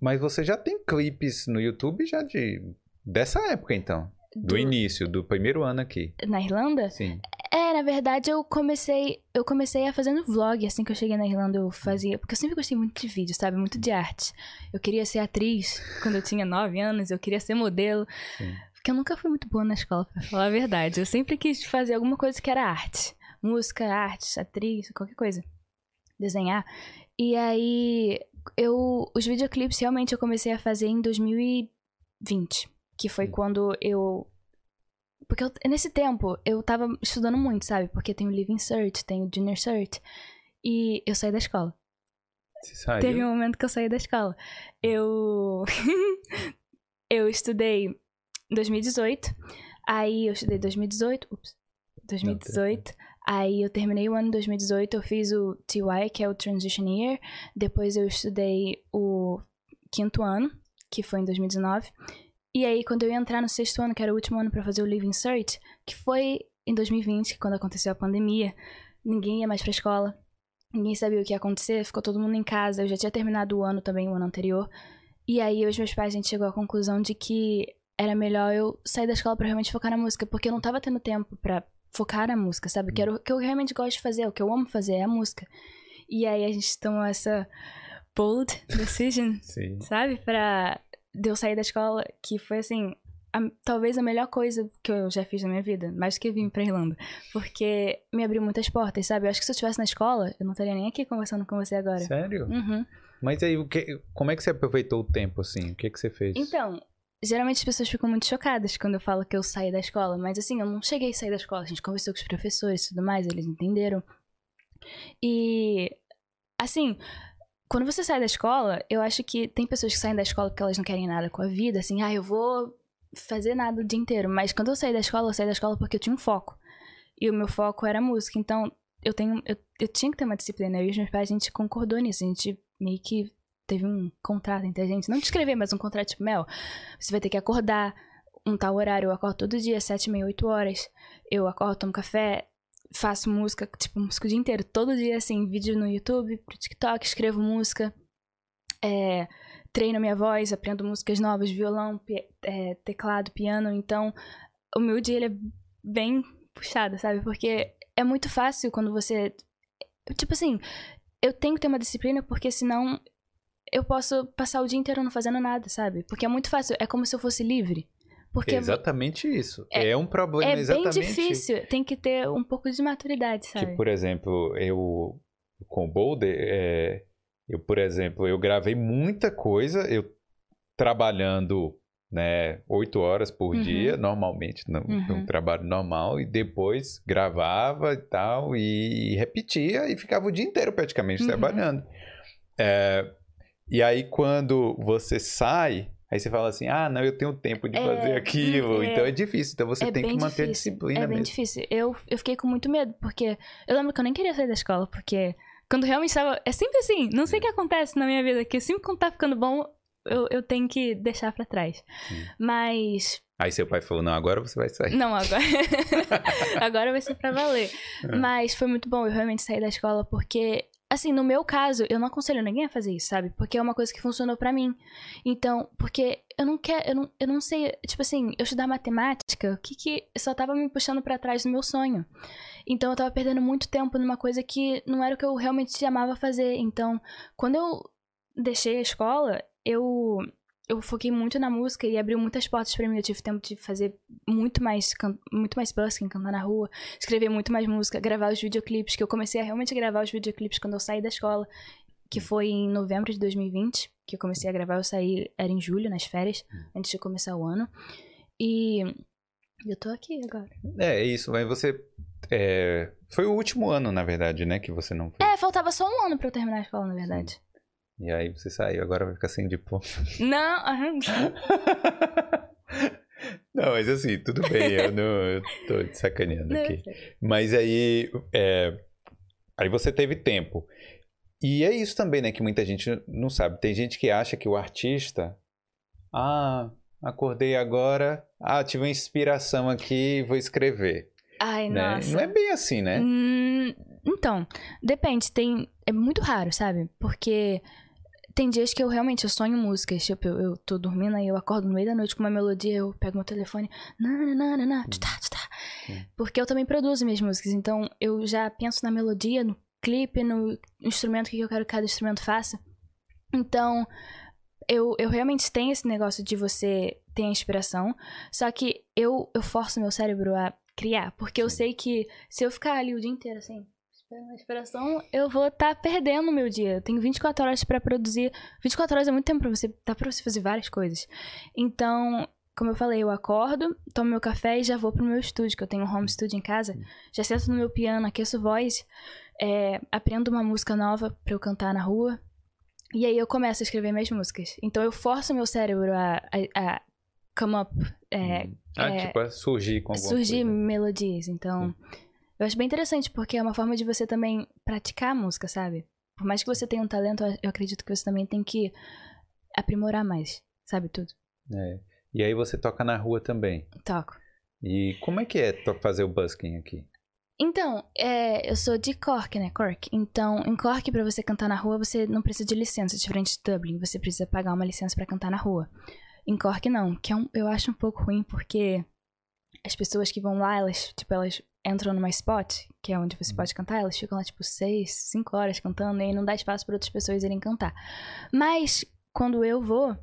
Mas você já tem clipes no YouTube já de. Dessa época, então. Do,
Do-
início, do primeiro ano aqui.
Na Irlanda?
Sim.
É, na verdade eu comecei. Eu comecei a fazendo vlog, assim que eu cheguei na Irlanda eu fazia. Porque eu sempre gostei muito de vídeo, sabe? Muito de arte. Eu queria ser atriz <laughs> quando eu tinha nove anos, eu queria ser modelo.
Sim.
Porque eu nunca fui muito boa na escola, pra falar a verdade. Eu sempre quis fazer alguma coisa que era arte. Música, arte, atriz, qualquer coisa. Desenhar. E aí, eu. Os videoclipes realmente eu comecei a fazer em 2020. Que foi
Sim.
quando eu. Porque eu- nesse tempo eu tava estudando muito, sabe? Porque tem o Living Cert, tem o Junior Cert. E eu saí da escola.
Você saiu?
Teve um momento que eu saí da escola. Eu. <laughs> eu estudei em 2018. Aí eu estudei 2018. Ups. 2018. Aí eu terminei o ano de 2018. Eu fiz o TY, que é o Transition Year. Depois eu estudei o quinto ano, que foi em 2019. E aí, quando eu ia entrar no sexto ano, que era o último ano pra fazer o Living Cert, que foi em 2020, quando aconteceu a pandemia, ninguém ia mais pra escola. Ninguém sabia o que ia acontecer, ficou todo mundo em casa. Eu já tinha terminado o ano também, o ano anterior. E aí, os meus pais, a gente chegou à conclusão de que era melhor eu sair da escola pra realmente focar na música, porque eu não tava tendo tempo pra focar na música, sabe? Que era o que eu realmente gosto de fazer, o que eu amo fazer é a música. E aí, a gente tomou essa bold decision, <laughs> sabe? Pra de eu sair da escola, que foi assim. a- talvez a melhor coisa que eu já fiz na minha vida, mais do que vir pra Irlanda. Porque me abriu muitas portas, sabe? Eu acho que se eu estivesse na escola, eu não estaria nem aqui conversando com você agora.
Sério?
Uhum.
Mas aí, o que, como é que você aproveitou o tempo, assim? O que, que você fez?
Então, geralmente as pessoas ficam muito chocadas quando eu falo que eu saí da escola, mas assim, eu não cheguei a sair da escola. A gente conversou com os professores e tudo mais, eles entenderam. E, assim, quando você sai da escola, eu acho que tem pessoas que saem da escola porque elas não querem nada com a vida, assim, ah, eu vou fazer nada o dia inteiro. Mas quando eu saí da escola, eu saí da escola porque eu tinha um foco. E o meu foco era música. Então, eu tenho. Eu, eu tinha que ter uma disciplina. Eu e os meus pais, a gente concordou nisso. A gente meio que teve um contrato entre a gente. Não de escrever, mas um contrato tipo, Mel, você vai ter que acordar um tal horário. Eu acordo todo dia, sete, meia, oito horas. Eu acordo, tomo café, faço música, tipo, música o dia inteiro. Todo dia, assim, vídeo no YouTube, pro TikTok, escrevo música. É, treino minha voz, aprendo músicas novas, violão, pi- é, teclado, piano. Então, o meu dia ele é bem puxado, sabe? Porque é muito fácil quando você. Tipo assim, eu tenho que ter uma disciplina porque senão eu posso passar o dia inteiro não fazendo nada, sabe? Porque é muito fácil, é como se eu fosse livre. Porque
É exatamente isso. É,
É-
um problema
é bem
exatamente.
difícil, tem que ter um pouco de maturidade, sabe?
Tipo, por exemplo, eu com o Boulder, é, eu, por exemplo, eu gravei muita coisa, eu trabalhando, né, oito horas por
Uhum.
dia, normalmente, no,
Uhum.
num trabalho normal, e depois gravava e tal, e repetia, e ficava o dia inteiro praticamente
Uhum.
trabalhando. É, e aí, quando você sai, aí você fala assim, ah, não, eu tenho tempo de
É,
fazer aquilo,
é.
então é difícil, então você
é
tem que manter a
difícil,
disciplina
É bem
mesmo.
difícil. Eu, eu fiquei com muito medo, porque eu lembro que eu nem queria sair da escola, porque quando realmente tava. É sempre assim, não sei o que acontece na minha vida, que sempre quando tá ficando bom, eu, eu tenho que deixar pra trás.
Sim.
Mas.
Aí seu pai falou, não, agora você vai sair.
Não, agora. <laughs> <laughs> agora vai ser pra valer.
É.
Mas foi muito bom eu realmente sair da escola, porque. Assim, no meu caso, eu não aconselho ninguém a fazer isso, sabe? Porque é uma coisa que funcionou pra mim. Então, porque eu não quero, eu não, eu não sei, tipo assim, eu estudar matemática o que que só tava me puxando para trás do meu sonho. Então eu tava perdendo muito tempo numa coisa que não era o que eu realmente amava fazer. Então, quando eu deixei a escola, eu eu foquei muito na música e abriu muitas portas para mim. Eu tive tempo de fazer muito mais, muito mais busking, cantar na rua, escrever muito mais música, gravar os videoclipes, que eu comecei a realmente gravar os videoclipes quando eu saí da escola, que foi em novembro de 2020, que eu comecei a gravar, eu saí, era em julho, nas férias, antes de começar o ano. E eu tô aqui agora.
É, é isso, mas você é, foi o último ano, na verdade, né, que você não fez.
É, faltava só um ano pra eu terminar a escola, na verdade.
E aí você saiu, agora vai ficar sem diploma.
Não, <laughs>
Não, mas assim, tudo bem, eu não eu tô te sacaneando aqui. Mas aí, é, aí você teve tempo. E é isso também, né, que muita gente não sabe. Tem gente que acha que o artista, ah, acordei agora, ah, tive uma inspiração aqui, vou escrever.
Ai,
né?
nossa.
Não é bem assim, né?
Hum, então, depende, tem é muito raro, sabe? Porque tem dias que eu realmente eu sonho músicas. Tipo, eu, eu tô dormindo aí eu acordo no meio da noite com uma melodia, eu pego meu telefone. Nananana, tchá, tchá. Porque eu também produzo minhas músicas. Então eu já penso na melodia, no clipe, no instrumento que eu quero que cada instrumento faça. Então, eu, eu realmente tenho esse negócio de você ter a inspiração. Só que eu, eu forço meu cérebro a criar. Porque eu sei que se eu ficar ali o dia inteiro assim, esperando a inspiração, eu vou estar tá perdendo o meu dia. Eu tenho 24 horas para produzir. 24 horas é muito tempo para você, dá para você fazer várias coisas. Então, como eu falei, eu acordo, tomo meu café e já vou pro meu estúdio, que eu tenho um home studio em casa. Já sento no meu piano, aqueço voz, é, aprendo uma música nova para eu cantar na rua. E aí eu começo a escrever minhas músicas. Então eu forço meu cérebro a, a, a come up. É,
hum. ah,
é,
tipo, é surgir com alguma
surgir
coisa.
melodias. Então, eu acho bem interessante, porque é uma forma de você também praticar a música, sabe? Por mais que você tenha um talento, eu acredito que você também tem que aprimorar mais, sabe tudo.
É. E aí você toca na rua também.
Toco.
E como é que é fazer o busking aqui?
Então, é, eu sou de Cork, né? Cork. Então, em Cork, para você cantar na rua, você não precisa de licença, diferente de Dublin. Você precisa pagar uma licença para cantar na rua. Em Cork, não. Que é um, eu acho um pouco ruim, porque as pessoas que vão lá, elas, tipo, elas entram numa spot, que é onde você pode cantar, elas ficam lá, tipo, seis, cinco horas cantando, e aí não dá espaço para outras pessoas irem cantar. Mas, quando eu vou,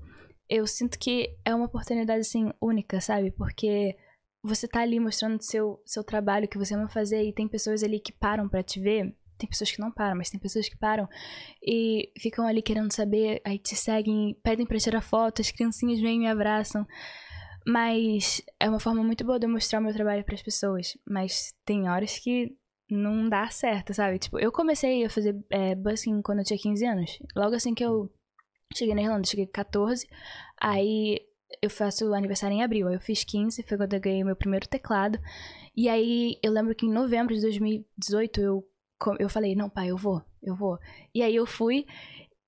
eu sinto que é uma oportunidade, assim, única, sabe? Porque você tá ali mostrando seu, seu trabalho que você ama fazer, e tem pessoas ali que param para te ver. Tem pessoas que não param, mas tem pessoas que param e ficam ali querendo saber, aí te seguem, pedem pra tirar foto, as criancinhas vêm e me abraçam. Mas é uma forma muito boa de eu mostrar o meu trabalho para as pessoas. Mas tem horas que não dá certo, sabe? Tipo, eu comecei a fazer é, busking quando eu tinha 15 anos. Logo assim que eu cheguei na Irlanda, cheguei com 14. Aí eu faço aniversário em abril. Aí eu fiz 15, foi quando eu ganhei meu primeiro teclado. E aí eu lembro que em novembro de 2018 eu, eu falei: não, pai, eu vou, eu vou. E aí eu fui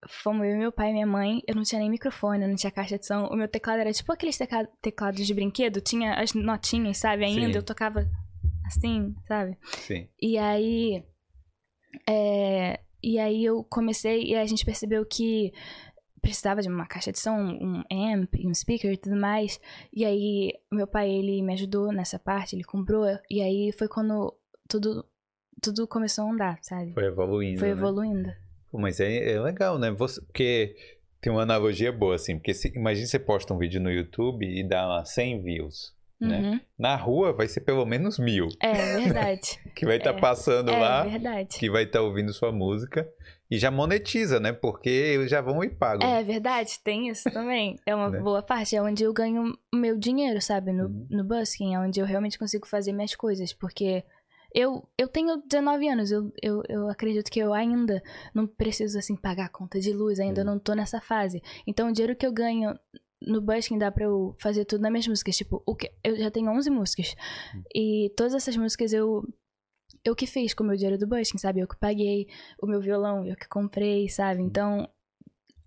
fomos eu, meu pai e minha mãe. Eu não tinha nem microfone, eu não tinha caixa de som. O meu teclado era tipo aqueles tecla teclados de brinquedo, tinha as notinhas, sabe? Ainda
Sim.
eu tocava assim, sabe?
Sim.
E aí. É, e aí eu comecei e a gente percebeu que precisava de uma caixa de som, um amp, um speaker e tudo mais. E aí meu pai ele me ajudou nessa parte, ele comprou. E aí foi quando tudo tudo começou a andar, sabe?
Foi evoluindo.
Foi
né?
evoluindo.
Pô, mas é, é legal, né? Você, porque tem uma analogia boa, assim. Porque se, imagina você posta um vídeo no YouTube e dá lá 100 views. Né?
Uhum.
Na rua vai ser pelo menos mil.
É verdade. <laughs>
Que vai estar
É.
passando
é
lá,
verdade.
que vai estar ouvindo sua música. E já monetiza, né? Porque eles já vão e pagam.
É verdade, tem isso também. É uma <laughs>
Né?
boa parte. É onde eu ganho meu dinheiro, sabe? No,
Uhum.
no busking. É onde eu realmente consigo fazer minhas coisas. Porque eu, eu tenho 19 anos. Eu, eu, eu acredito que eu ainda não preciso, assim, pagar a conta de luz. Ainda não tô nessa fase. Então, o dinheiro que eu ganho no busking dá pra eu fazer tudo nas minhas músicas. Tipo, o que, eu já tenho 11 músicas.
Uhum.
E todas essas músicas eu... Eu que fiz com o meu dinheiro do busking, sabe? Eu que paguei o meu violão, eu que comprei, sabe? Então,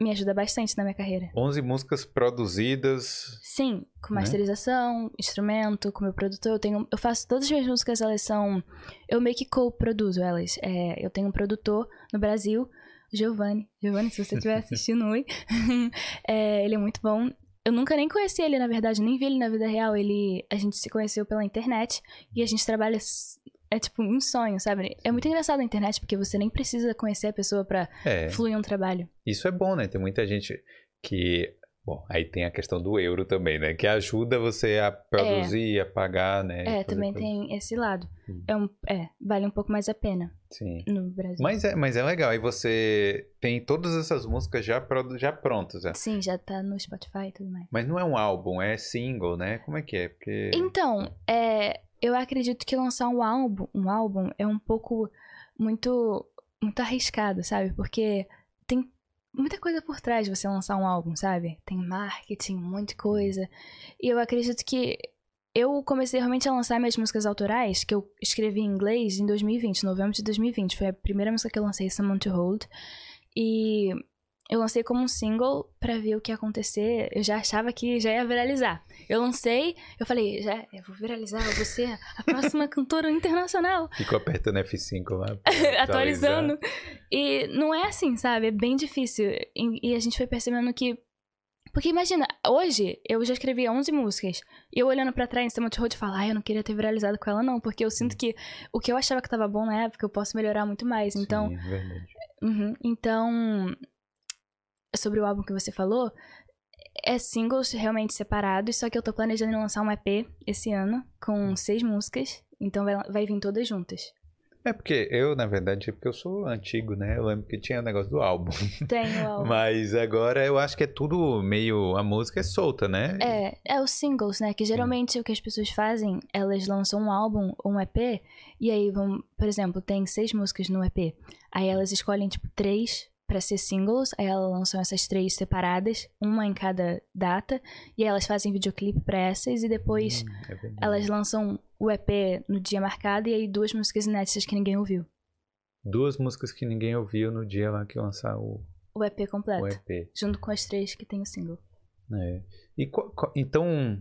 me ajuda bastante na minha carreira.
11 músicas produzidas.
Sim, com
Né?
masterização, instrumento, com meu produtor. Eu tenho, eu faço todas as minhas músicas, elas são. Eu meio que co-produzo elas. É, eu tenho um produtor no Brasil, Giovanni. Giovanni, se você estiver assistindo, oi. <laughs> É, ele é muito bom. eu nunca nem conheci ele, na verdade, nem vi ele na vida real. Ele, a gente se conheceu pela internet e a gente trabalha é tipo um sonho, sabe? É muito engraçado a internet porque você nem precisa conhecer a pessoa para
É,
fluir um trabalho.
isso é bom, né? Tem muita gente que. Bom, aí tem a questão do euro também, né? Que ajuda você a produzir, a pagar, né?
É, também
coisa.
tem esse lado.
Hum.
É, um, é, vale um pouco mais a pena
Sim.
no Brasil.
Mas é, mas é legal. Aí você tem todas essas músicas já, já prontas. Já.
Sim, já tá no Spotify e tudo mais.
Mas não é um álbum, é single, né? Como é que é? Porque.
Então, é, eu acredito que lançar um álbum, um álbum é um pouco muito muito arriscado, sabe? Porque tem muita coisa por trás de você lançar um álbum, sabe? Tem marketing, de coisa. E eu acredito que eu comecei realmente a lançar minhas músicas autorais, que eu escrevi em inglês em 2020, novembro de 2020. Foi a primeira música que eu lancei, Someone to Hold. E eu lancei como um single pra ver o que ia acontecer. Eu já achava que já ia viralizar. Eu lancei, eu falei, já, eu vou viralizar, eu vou ser a <laughs> próxima cantora internacional.
Ficou apertando F5 lá. <laughs>
atualizando. E não é assim, sabe? É bem difícil. E, e a gente foi percebendo que. Porque imagina, hoje eu já escrevi 11 músicas. E eu olhando pra trás em cima de road falo, ai, eu não queria ter viralizado com ela, não. Porque eu sinto que o que eu achava que tava bom na época, eu posso melhorar muito mais. Então,
Sim, verdade.
Uhum. Então, sobre o álbum que você falou, é singles realmente separados, só que eu tô planejando lançar um EP esse ano com seis músicas, então vai, vai vir todas juntas.
É porque eu, na verdade, porque eu sou antigo, né? Eu lembro que tinha o negócio do álbum. <laughs>
Tem o álbum.
Mas agora eu acho que é tudo meio. A música é solta, né?
É, é os singles, né? Que geralmente o que as pessoas fazem, elas lançam um álbum ou um EP, e aí vão, por exemplo, tem seis músicas no EP. Aí elas escolhem, tipo, três pra ser singles, aí elas lançam essas três separadas, uma em cada data, e aí elas fazem videoclipe pra essas, e depois
Hum, é
elas lançam o EP no dia marcado, e aí duas músicas inéditas que ninguém ouviu.
Duas músicas que ninguém ouviu no dia lá que lançar o,
O EP completo.
o EP.
Junto com as três que tem o single.
É. E qual- qual- então,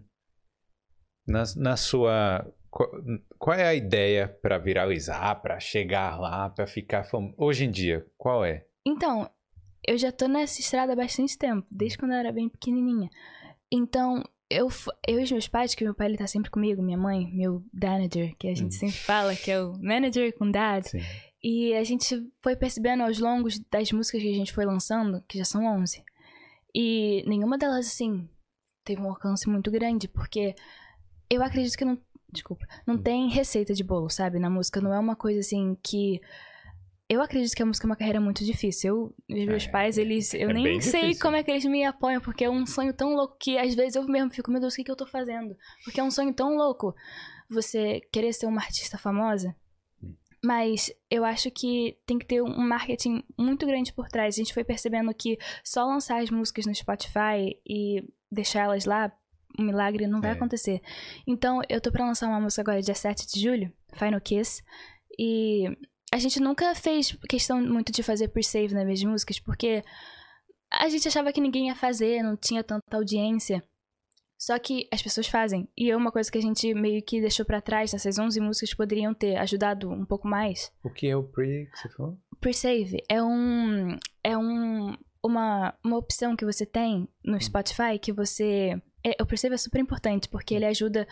na, na sua. Qual, qual é a ideia pra viralizar, pra chegar lá, pra ficar famoso? Hoje em dia, qual é?
Então, eu já tô nessa estrada há bastante tempo, desde quando eu era bem pequenininha. Então, eu, eu e os meus pais, que meu pai ele tá sempre comigo, minha mãe, meu manager, que a gente
Hum.
sempre fala, que é o manager com dad.
Sim.
E a gente foi percebendo aos longos das músicas que a gente foi lançando, que já são 11. E nenhuma delas, assim, teve um alcance muito grande, porque eu acredito que não. Desculpa. Não
Hum.
tem receita de bolo, sabe? Na música não é uma coisa assim que. Eu acredito que a música é uma carreira muito difícil. Eu, os meus
É,
pais, eles. Eu
é
nem sei
difícil.
como é que eles me apoiam, porque é um sonho tão louco que às vezes eu mesmo fico, meu Deus, o que, que eu tô fazendo? Porque é um sonho tão louco você querer ser uma artista famosa.
Hum.
Mas eu acho que tem que ter um marketing muito grande por trás. A gente foi percebendo que só lançar as músicas no Spotify e deixar elas lá, um milagre não vai
É.
acontecer. Então, eu tô pra lançar uma música agora, dia 7 de julho, Final Kiss. E a gente nunca fez questão muito de fazer pre-save nas minhas músicas, porque a gente achava que ninguém ia fazer, não tinha tanta audiência. Só que as pessoas fazem. E é uma coisa que a gente meio que deixou pra trás, essas 11 músicas poderiam ter ajudado um pouco mais.
O que é o pre que você falou?
Pre-save é um é um uma, uma opção que você tem no Spotify que você é, o pre-save é super importante porque ele ajuda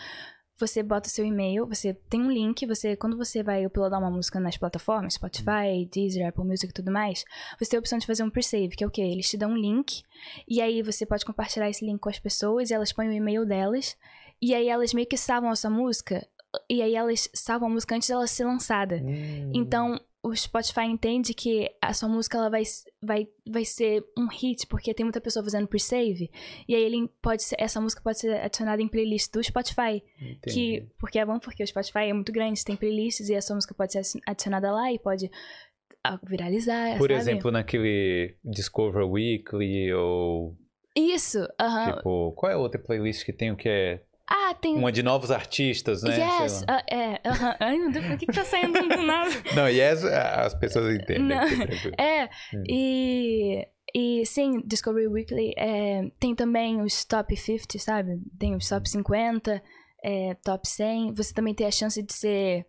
você bota o seu e-mail, você tem um link, você quando você vai uploadar uma música nas plataformas, Spotify, Deezer, Apple Music e tudo mais, você tem a opção de fazer um pre-save, que é o quê? Eles te dão um link e aí você pode compartilhar esse link com as pessoas e elas põem o e-mail delas e aí elas meio que salvam a sua música e aí elas salvam a música antes dela ser lançada.
Hum,
Então, o Spotify entende que a sua música ela vai, vai, vai ser um hit, porque tem muita pessoa fazendo pre-save. E aí ele pode ser, essa música pode ser adicionada em playlist do Spotify.
entendi.
Que, porque é bom porque o Spotify é muito grande, tem playlists e a sua música pode ser adicionada lá e pode ah, viralizar.
Por
sabe?
exemplo, naquele Discover Weekly ou.
Isso, aham.
Tipo, qual é a outra playlist que tem o que é
Ah, tem.
uma de novos artistas, né?
Yes, ah, é, aham. Ai, meu Deus, por que, que tá saindo do nada? <laughs>
Não, yes, as pessoas entendem.
Não.
fica tranquilo.
É,
Hum.
e, e sim, Discovery Weekly é, tem também os top 50, sabe? Tem os top 50, é, top 100. Você também tem a chance de ser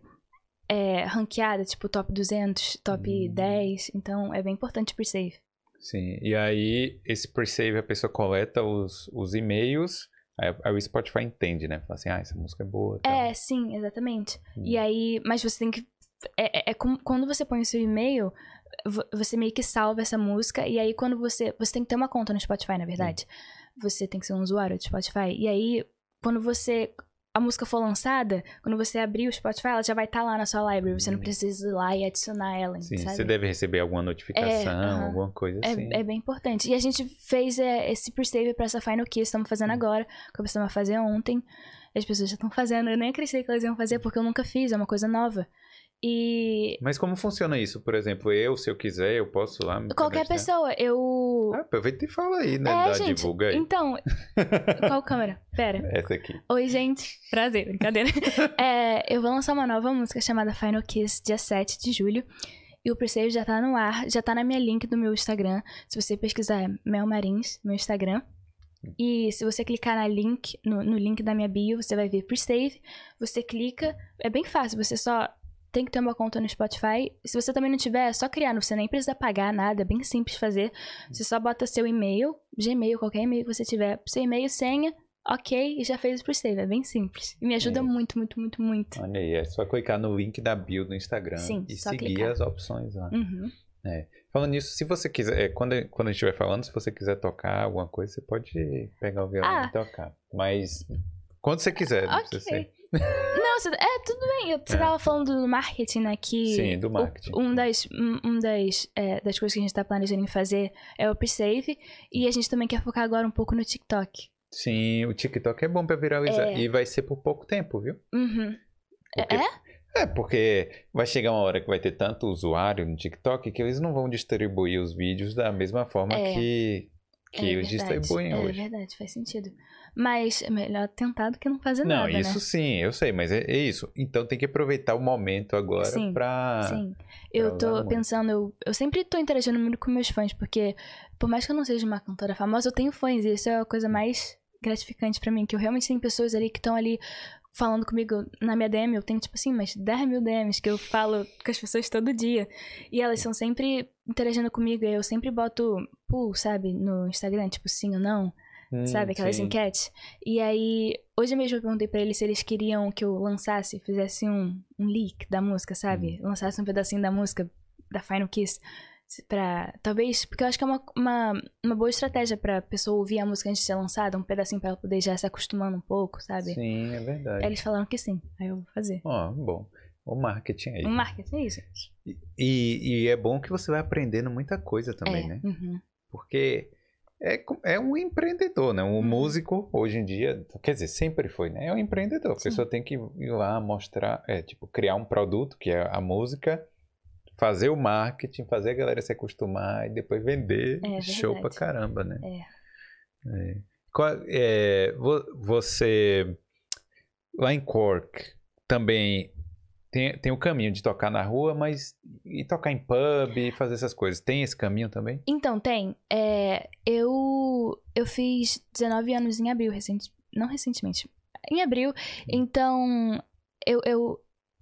é, ranqueada, tipo top 200, top
Hum.
10. Então é bem importante pre-save.
Sim, e aí esse pre-save a pessoa coleta os, os e-mails, aí, aí o Spotify entende, né? Fala assim, ah, essa música é boa. tal.
É, sim, exatamente.
Hum.
E aí, mas você tem que. É, é- é como- quando você põe o seu e-mail, vo- você meio que salva essa música. E aí, quando você. Você tem que ter uma conta no Spotify, na verdade. Você tem que ser um usuário do Spotify. E aí, quando você. A música for lançada, quando você abrir o Spotify, ela já vai estar lá na sua library. Você não
Hum.
precisa ir lá e adicionar ela,
Sim,
sabe?
você deve receber alguma notificação,
É, aham.
alguma coisa assim.
É, é bem importante. E a gente fez é, esse pre-save pra essa Final Kiss, estamos fazendo agora. Começamos a fazer ontem. As pessoas já estão fazendo. Eu nem acreditei que elas iam fazer, porque eu nunca fiz, é uma coisa nova. E
Mas como funciona isso? Por exemplo, eu, se eu quiser, eu posso lá me
qualquer pessoa, eu.
Ah, aproveita e fala aí, né?
é,
Dá,
gente.
divulga aí.
Então, <laughs> qual câmera? Pera.
Essa aqui.
Oi, gente. Prazer, brincadeira. <laughs> É, eu vou lançar uma nova música chamada Final Kiss, dia 7 de julho. E o pre-save já tá no ar, já tá na minha link do meu Instagram. Se você pesquisar, é Mel Marins, meu Instagram. E se você clicar na link, no, no link da minha bio, você vai ver pre-save. Você clica, é bem fácil, você só tem que ter uma conta no Spotify. Se você também não tiver, é só criar, você nem precisa pagar nada, é bem simples fazer. Você só bota seu e-mail, Gmail, qualquer e-mail que você tiver, seu e-mail, senha, ok, e já fez o pre-save. É bem simples. E me ajuda
É.
muito, muito, muito, muito.
Olha aí, é só clicar no link da bio do Instagram
Sim,
e seguir
clicar.
as opções lá.
Uhum.
Falando nisso, se você quiser, é, quando, quando a gente estiver falando, se você quiser tocar alguma coisa, você pode pegar o violão
Ah.
e tocar. Mas quando você quiser, não precisa
Ok.
ser.
Não, você- é, tudo bem. Você
É.
tava falando do marketing, né? Que
Sim, do
o-
marketing.
um das, um, das, é, das coisas que a gente tá planejando em fazer é o pre-save. E a gente também quer focar agora um pouco no TikTok.
Sim, o TikTok é bom pra viralizar.
É.
E vai ser por pouco tempo, viu?
Uhum.
Porque-
É?
É, porque vai chegar uma hora que vai ter tanto usuário no TikTok que eles não vão distribuir os vídeos da mesma forma
É.
que, que
é
eles
verdade.
distribuem
é
hoje.
verdade, faz sentido. Mas é melhor tentar do que não fazer
Não,
nada,
isso
né?
sim, eu sei, mas é, é isso. Então tem que aproveitar o momento agora
Sim,
pra.
Sim. Eu
usar
tô pensando, eu, eu sempre tô interagindo muito com meus fãs, porque por mais que eu não seja uma cantora famosa, eu tenho fãs, e isso é a coisa mais gratificante pra mim, que eu realmente tenho pessoas ali que estão ali falando comigo na minha DM, eu tenho tipo assim, mais 10 mil DMs que eu falo com as pessoas todo dia. E elas são sempre interagindo comigo, e eu sempre boto pull, sabe, no Instagram, tipo sim ou não.
Hum,
sabe? Aquelas
sim.
enquetes. E aí, hoje mesmo eu perguntei pra eles se eles queriam que eu lançasse, fizesse um, um leak da música, sabe?
Hum.
Lançasse um pedacinho da música da Final Kiss. Pra, talvez, porque eu acho que é uma, uma, uma boa estratégia pra pessoa ouvir a música antes de ser lançada, um pedacinho pra ela poder já se acostumando um pouco, sabe?
Sim, é verdade.
Aí eles falaram que sim, aí eu vou fazer.
Ó, bom. O marketing aí.
Um marketing é isso.
E, e é bom que você vai aprendendo muita coisa também,
é.
né?
uhum.
Porque é, é um empreendedor, né? Um
Uhum.
músico, hoje em dia, quer dizer, sempre foi, né? É um empreendedor. A
Sim.
pessoa tem que ir lá mostrar, é, tipo, criar um produto, que é a música, fazer o marketing, fazer a galera se acostumar e depois vender.
É
Show pra caramba, né?
É.
É. Qual- é, vo- você, lá em Cork, também tem, tem o caminho de tocar na rua, mas e tocar em pub e fazer essas coisas. Tem esse caminho também?
Então, tem. É, eu, eu fiz 19 anos em abril, recente, não recentemente. Em abril. Então, eu, eu.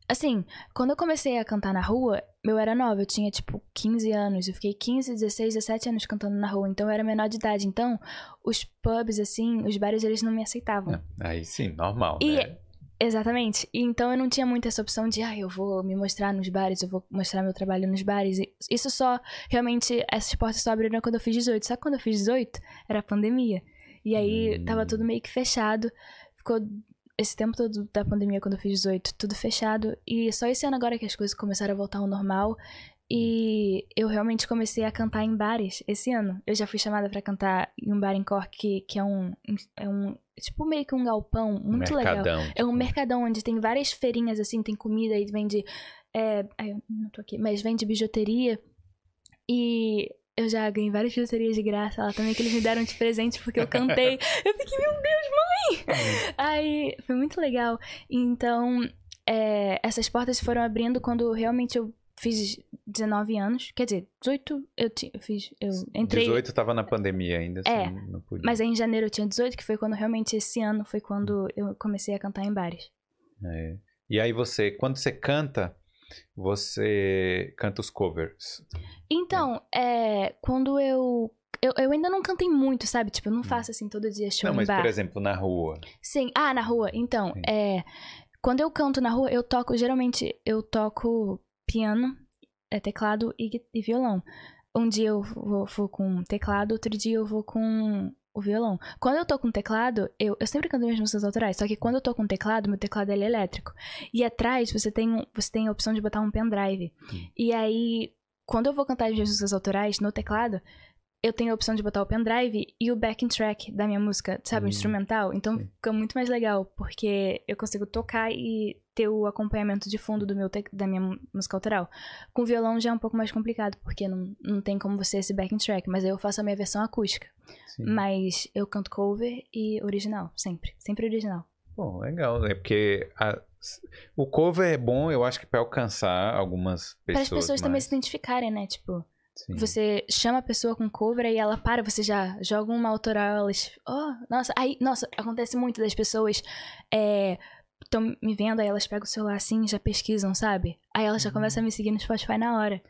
Assim, quando eu comecei a cantar na rua, eu era nova, eu tinha tipo 15 anos. Eu fiquei 15, 16, 17 anos cantando na rua. Então eu era menor de idade. Então, os pubs, assim, os bares, eles não me aceitavam.
Não, Aí sim, normal,
E-
né?
Exatamente. E então eu não tinha muito essa opção de, ah, eu vou me mostrar nos bares, eu vou mostrar meu trabalho nos bares. E Isso só, realmente, essas portas só abriram quando eu fiz 18. Só que quando eu fiz 18, era a pandemia. E aí
Hum.
tava tudo meio que fechado. Ficou esse tempo todo da pandemia, quando eu fiz 18, tudo fechado. E só esse ano agora que as coisas começaram a voltar ao normal. E eu realmente comecei a cantar em bares esse ano. Eu já fui chamada pra cantar em um bar em Cork, que, que é um. É um. Tipo, meio que um galpão muito legal.
Mercadão.
É um
tipo.
mercadão onde tem várias feirinhas, assim, tem comida e vende. É, ai, eu não tô aqui, mas vende bijuteria. E eu já ganhei várias bijuterias de graça lá também, que eles me deram de presente porque eu cantei. <laughs> eu fiquei, meu Deus, mãe! Aí foi muito legal. Então, é, essas portas foram abrindo quando realmente eu fiz 19 anos. Quer dizer, 18 eu, eu fiz. Eu entrei.
18 tava na pandemia ainda, assim,
É,
não podia.
Mas em janeiro eu tinha 18, que foi quando realmente esse ano foi quando eu comecei a cantar em bares.
É. E aí você, quando você canta, você canta os covers?
Então, é, quando eu, eu. Eu ainda não cantei muito, sabe? Tipo, eu não faço assim todo dia show
Hum. Não, mas por exemplo, na rua.
Sim. Ah, na rua. Então,
Sim.
é. Quando eu canto na rua, eu toco. Geralmente, eu toco piano, é, teclado e, e violão. Um dia eu vou, vou com teclado, outro dia eu vou com o violão. Quando eu tô com teclado, eu, eu sempre canto minhas músicas autorais. Só que quando eu tô com teclado, meu teclado ele é elétrico. E atrás você tem, um- você tem a opção de botar um pendrive.
Hum.
E aí, quando eu vou cantar as minhas músicas autorais no teclado, eu tenho a opção de botar o pendrive e o backing track da minha música, sabe? O
Hum,
instrumental. Então
sim.
fica muito mais legal, porque eu consigo tocar e ter o acompanhamento de fundo do meu da minha música autoral. Com violão já é um pouco mais complicado, porque não, não tem como você esse backing track, mas eu faço a minha versão acústica.
Sim.
Mas eu canto cover e original, sempre. Sempre original.
Bom, legal, né? Porque a- o cover é bom, eu acho que pra alcançar algumas
Para
pessoas.
as pessoas também se identificarem, né? Tipo,
Sim.
Você chama a pessoa com cover e ela para, você já joga uma autoral, elas. Oh, nossa, aí, nossa, acontece muito das pessoas estão me vendo, aí elas pegam o celular assim, já pesquisam, sabe? Aí elas já
Uhum.
começam a me seguir no Spotify na hora.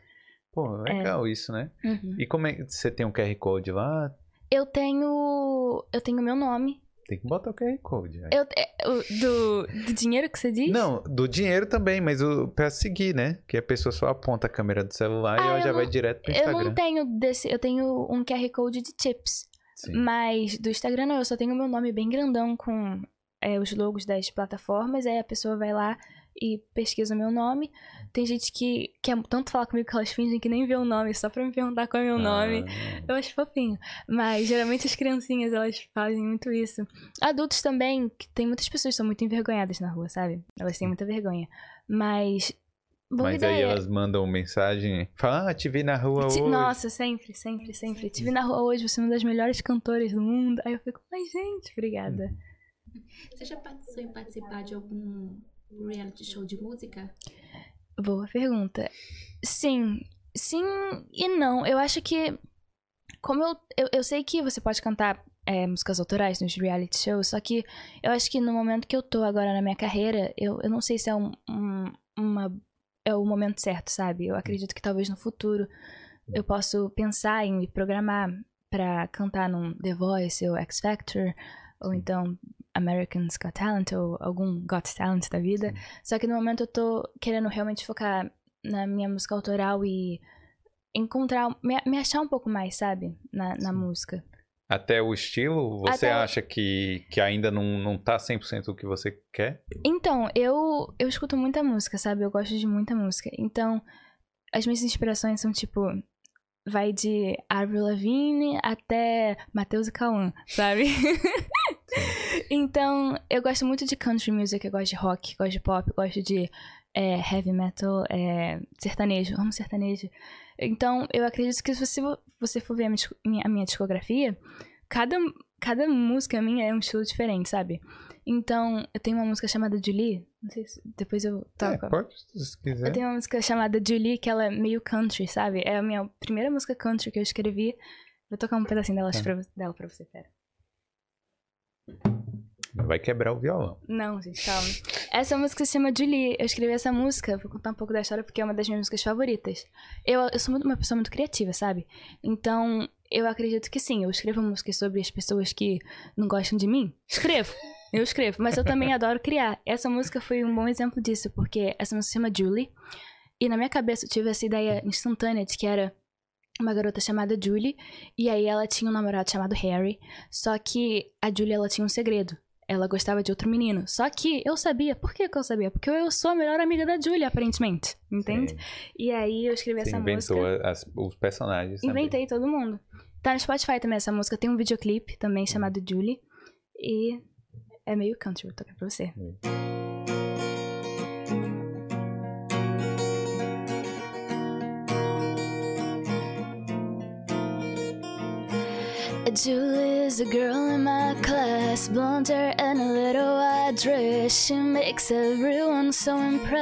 Pô, legal isso, né?
Uhum.
E como é que você tem um QR Code lá?
Eu tenho. Eu tenho meu nome.
Tem que botar o QR Code. aí.
Eu, é, o- do, do dinheiro que você diz?
Não, do dinheiro também, mas o, pra seguir, né? Que a pessoa só aponta a câmera do celular e
Ah,
ela
eu
já
não-
vai direto pro
Eu
Instagram.
não tenho desse. Eu tenho um QR Code de tips.
Sim.
Mas do Instagram não, eu só tenho meu nome bem grandão com é, os logos das plataformas, aí a pessoa vai lá e pesquisa o meu nome. Tem gente que quer tanto falar comigo que elas fingem que nem vê o nome, só pra me perguntar qual é meu nome.
Ah,
Eu acho fofinho. Mas geralmente as criancinhas, elas fazem muito isso. Adultos também, que tem muitas pessoas que são muito envergonhadas na rua, sabe? Elas têm muita vergonha. Mas. Boa
mas aí
ideia.
elas mandam mensagem, falam, ah, te vi na rua
Ti-
hoje.
Nossa, sempre, sempre, sempre. Te vi na rua hoje, você é uma das melhores cantoras do mundo. Aí eu fico, ai, gente, obrigada.
Você já pensou em participar de algum reality show de música?
Boa pergunta. Sim, sim e não. Eu acho que. Como eu, eu, eu sei que você pode cantar é, músicas autorais nos reality shows, só que eu acho que no momento que eu tô agora na minha carreira, eu, eu não sei se é um, um- uma. É o momento certo, sabe? Eu acredito que talvez no futuro eu possa pensar em me programar pra cantar num The Voice ou X Factor, ou então American's Got Talent, ou algum Got Talent da vida. Só que no momento eu tô querendo realmente focar na minha música autoral e encontrar, me, me achar um pouco mais, sabe? Na, na
Sim.
música.
Até o estilo, você
Até-
acha que, que ainda não, não tá 100% o que você quer?
Então, eu, eu escuto muita música, sabe? Eu gosto de muita música. Então, as minhas inspirações são tipo. Vai de Avril Lavigne até Matheus e Cauã, sabe? <laughs> então, eu gosto muito de country music, eu gosto de rock, gosto de pop, gosto de é, heavy metal, é, sertanejo, amo sertanejo. Então, eu acredito que se você, você for ver a minha, a minha discografia, cada, cada música minha é um estilo diferente, sabe? Então, eu tenho uma música chamada Julie. Não sei se depois eu
É,
toco.
pode, se quiser.
eu tenho uma música chamada Julie, que ela é meio country, sabe? É a minha primeira música country que eu escrevi. Vou tocar um pedacinho dela,
Tá.
pra, dela pra você, pera.
Vai quebrar o violão.
Não, gente, calma. Essa música se chama Julie. Eu escrevi essa música, vou contar um pouco da história porque é uma das minhas músicas favoritas. Eu, eu sou muito- uma pessoa muito criativa, sabe? Então, eu acredito que sim, eu escrevo músicas sobre as pessoas que não gostam de mim. Escrevo. Eu escrevo, mas eu também adoro criar. Essa música foi um bom exemplo disso, porque essa música se chama Julie. E na minha cabeça eu tive essa ideia instantânea de que era uma garota chamada Julie, e aí ela tinha um namorado chamado Harry. Só que a Julie ela tinha um segredo. Ela gostava de outro menino. Só que eu sabia. Por que, que eu sabia? Porque eu sou a melhor amiga da Julie, aparentemente. Entende?
Sim.
E aí eu escrevi
Você
essa
inventou
música.
as- os personagens também.
Inventei todo mundo. Tá no Spotify também essa música. Tem um videoclipe também chamado Julie. E é meio country, vou tocar pra você. Julie's a girl in my class, blonde hair and a little white dress. She makes everyone so impressed.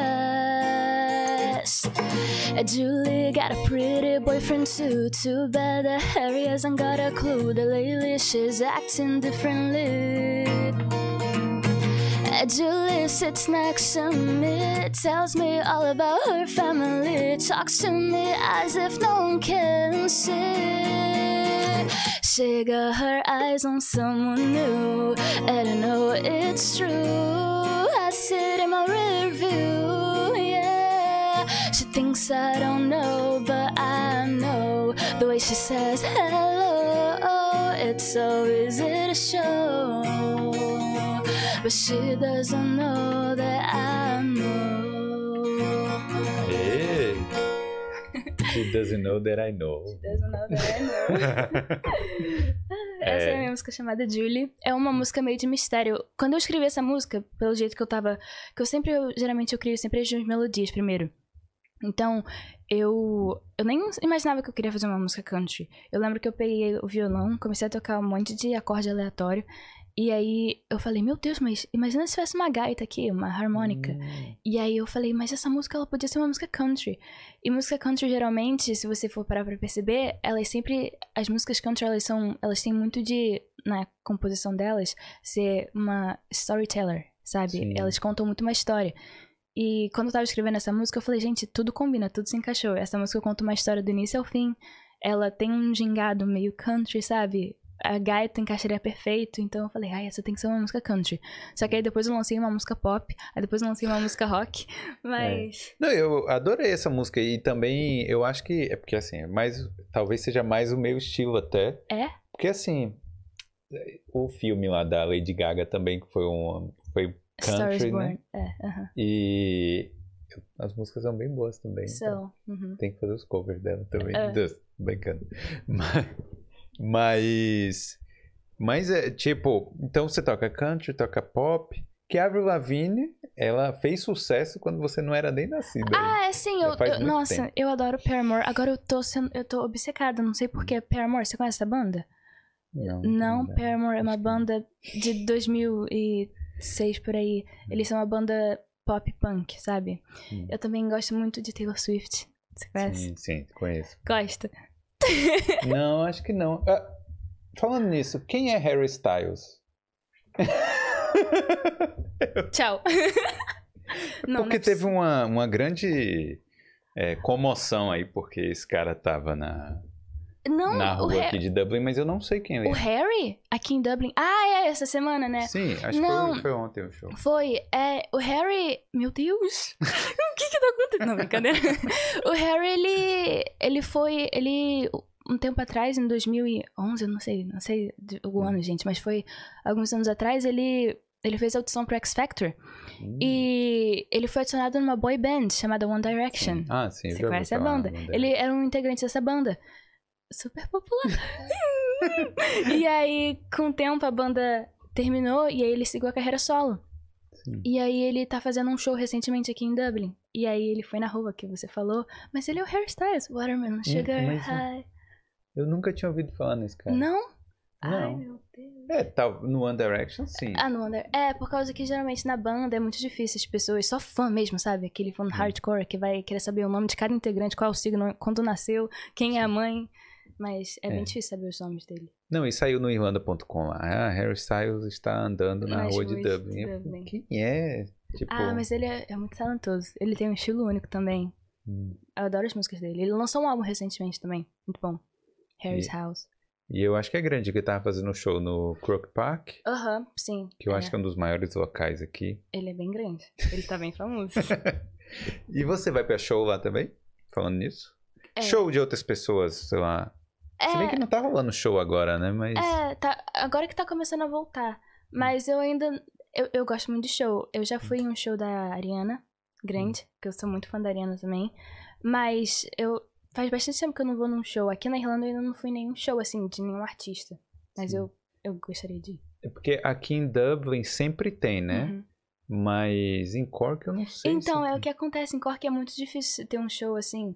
Julie got a pretty boyfriend too. Too bad that Harry hasn't got a clue that lately she's acting differently. Julie sits next to me, tells me all about her family, talks to me as if no one can see. She got her eyes on someone new, and I know it's true. I see it in my rear view, yeah. She thinks I don't know, but I know the way she says hello. It's so easy to show, but she doesn't know that I know.
She doesn't know that I know.
Doesn't know that I know. <laughs> <laughs> Essa é a minha música chamada Julie. É uma música meio de mistério. Quando eu escrevi essa música, pelo jeito que eu tava. Que eu sempre, eu, geralmente, eu crio sempre as melodias primeiro. Então, eu. Eu nem imaginava que eu queria fazer uma música country. Eu lembro que eu peguei o violão, comecei a tocar um monte de acorde aleatório. E aí eu falei, meu Deus, mas imagina se tivesse uma gaita aqui, uma harmônica.
Hum,
E aí eu falei, mas essa música ela podia ser uma música country. E música country geralmente, se você for parar pra perceber, elas sempre as músicas country elas são, elas têm muito de na composição delas ser uma storyteller, sabe?
Sim.
Elas contam muito uma história. E quando eu tava escrevendo essa música, eu falei, gente, tudo combina, tudo se encaixou. Essa música conta uma história do início ao fim. Ela tem um gingado meio country, sabe? A gaita encaixaria perfeito, então eu falei, ai, essa tem que ser uma música country. Só que aí depois eu lancei uma música pop, aí depois eu lancei uma música rock, <laughs> mas.
Não, eu adorei essa música e também eu acho que é porque assim, é mais talvez seja mais o meu estilo até.
É?
Porque assim, o filme lá da Lady Gaga também que foi um foi country, né?
É, aham.
E as músicas são bem boas também. então
So, uhum.
Tem que fazer os covers dela também.
É. <laughs>
Deus, brincando. Mas, mas mas é tipo, então você toca country, toca pop, que a Avril Lavigne, ela fez sucesso quando você não era nem nascida.
Ah, é sim, eu, eu- nossa,
tempo.
eu adoro Paramore. Agora eu tô sendo, eu tô obcecada, não sei porquê. Paramore, você conhece essa banda?
não,
Não,
não.
Paramore é uma banda de 2006 por aí. Eles são uma banda pop punk, sabe?
Hum.
Eu também gosto muito de Taylor Swift. Você conhece?
Sim, sim, conheço.
Gosto.
Não, acho que não. Ah, falando nisso, quem é Harry Styles? <laughs>
Tchau. <laughs> não,
porque
não é
teve uma, uma grande é, comoção aí, porque esse cara tava na,
Não,
na
o,
rua
Ha-
aqui de Dublin, mas eu não sei quem ele
o
é.
Harry, aqui em Dublin. Ah, é, essa semana, né?
Sim, acho
Não.
que foi, foi ontem o show.
Foi, é, o Harry, meu Deus, <laughs> o que que tá acontecendo? Não, brincadeira. o Harry, ele, ele foi, ele, um tempo atrás, em 2011, eu não sei, não sei o ano, gente, mas foi alguns anos atrás, ele, ele fez audição pro X Factor.
Hum,
E ele foi adicionado numa boy band chamada One Direction.
sim. Ah, sim,
Você conhece a banda? Ele era um integrante dessa banda. Super popular. <laughs> e aí, com o tempo, a banda terminou e aí ele seguiu a carreira solo.
Sim.
E aí ele tá fazendo um show recentemente aqui em Dublin. E aí ele foi na rua que você falou. Mas ele é o Harry Styles, Watermelon Sugar
mas-
High.
Eu nunca tinha ouvido falar nesse cara.
Não? Ai,
Não.
meu Deus.
É, tá, no One Direction, sim.
Ah, no Wonder. É, por causa que geralmente na banda é muito difícil as pessoas, só fã mesmo, sabe? Aquele fã hardcore que vai querer saber o nome de cada integrante, qual é o signo, quando nasceu, quem é a mãe. Mas é, bem
É.
difícil saber os nomes dele.
Não, e saiu no irlanda.com lá. Ah, Harry Styles está andando na rua de Dublin. Falei,
Dublin.
Quem é? Tipo,
Ah, mas ele é, é muito talentoso. Ele tem um estilo único também.
hum.
Eu adoro as músicas dele. Ele lançou um álbum recentemente também. Muito bom. Harry's
E-
House.
E eu acho que é grande que ele tava fazendo show no Crook Park,
Aham, sim.
que eu
é.
acho que é um dos maiores locais aqui.
Ele é bem grande. Ele tá bem famoso. <laughs>
E você vai pra show lá também? Falando nisso?
É.
Show de outras pessoas, sei lá. Se bem que
É,
não tá rolando show agora, né? Mas.
é tá, agora que tá começando a voltar. Mas eu ainda. Eu, eu gosto muito de show. Eu já fui em um show da Ariana Grande, que eu sou muito fã da Ariana também. Mas eu. Faz bastante tempo que eu não vou num show. Aqui na Irlanda eu ainda não fui em nenhum show, assim, de nenhum artista. Mas
Sim.
eu, eu gostaria de ir.
É porque aqui em Dublin sempre tem, né?
Uhum.
Mas em Cork eu não sei.
Então,
se
é o que acontece. Em Cork é muito difícil ter um show assim.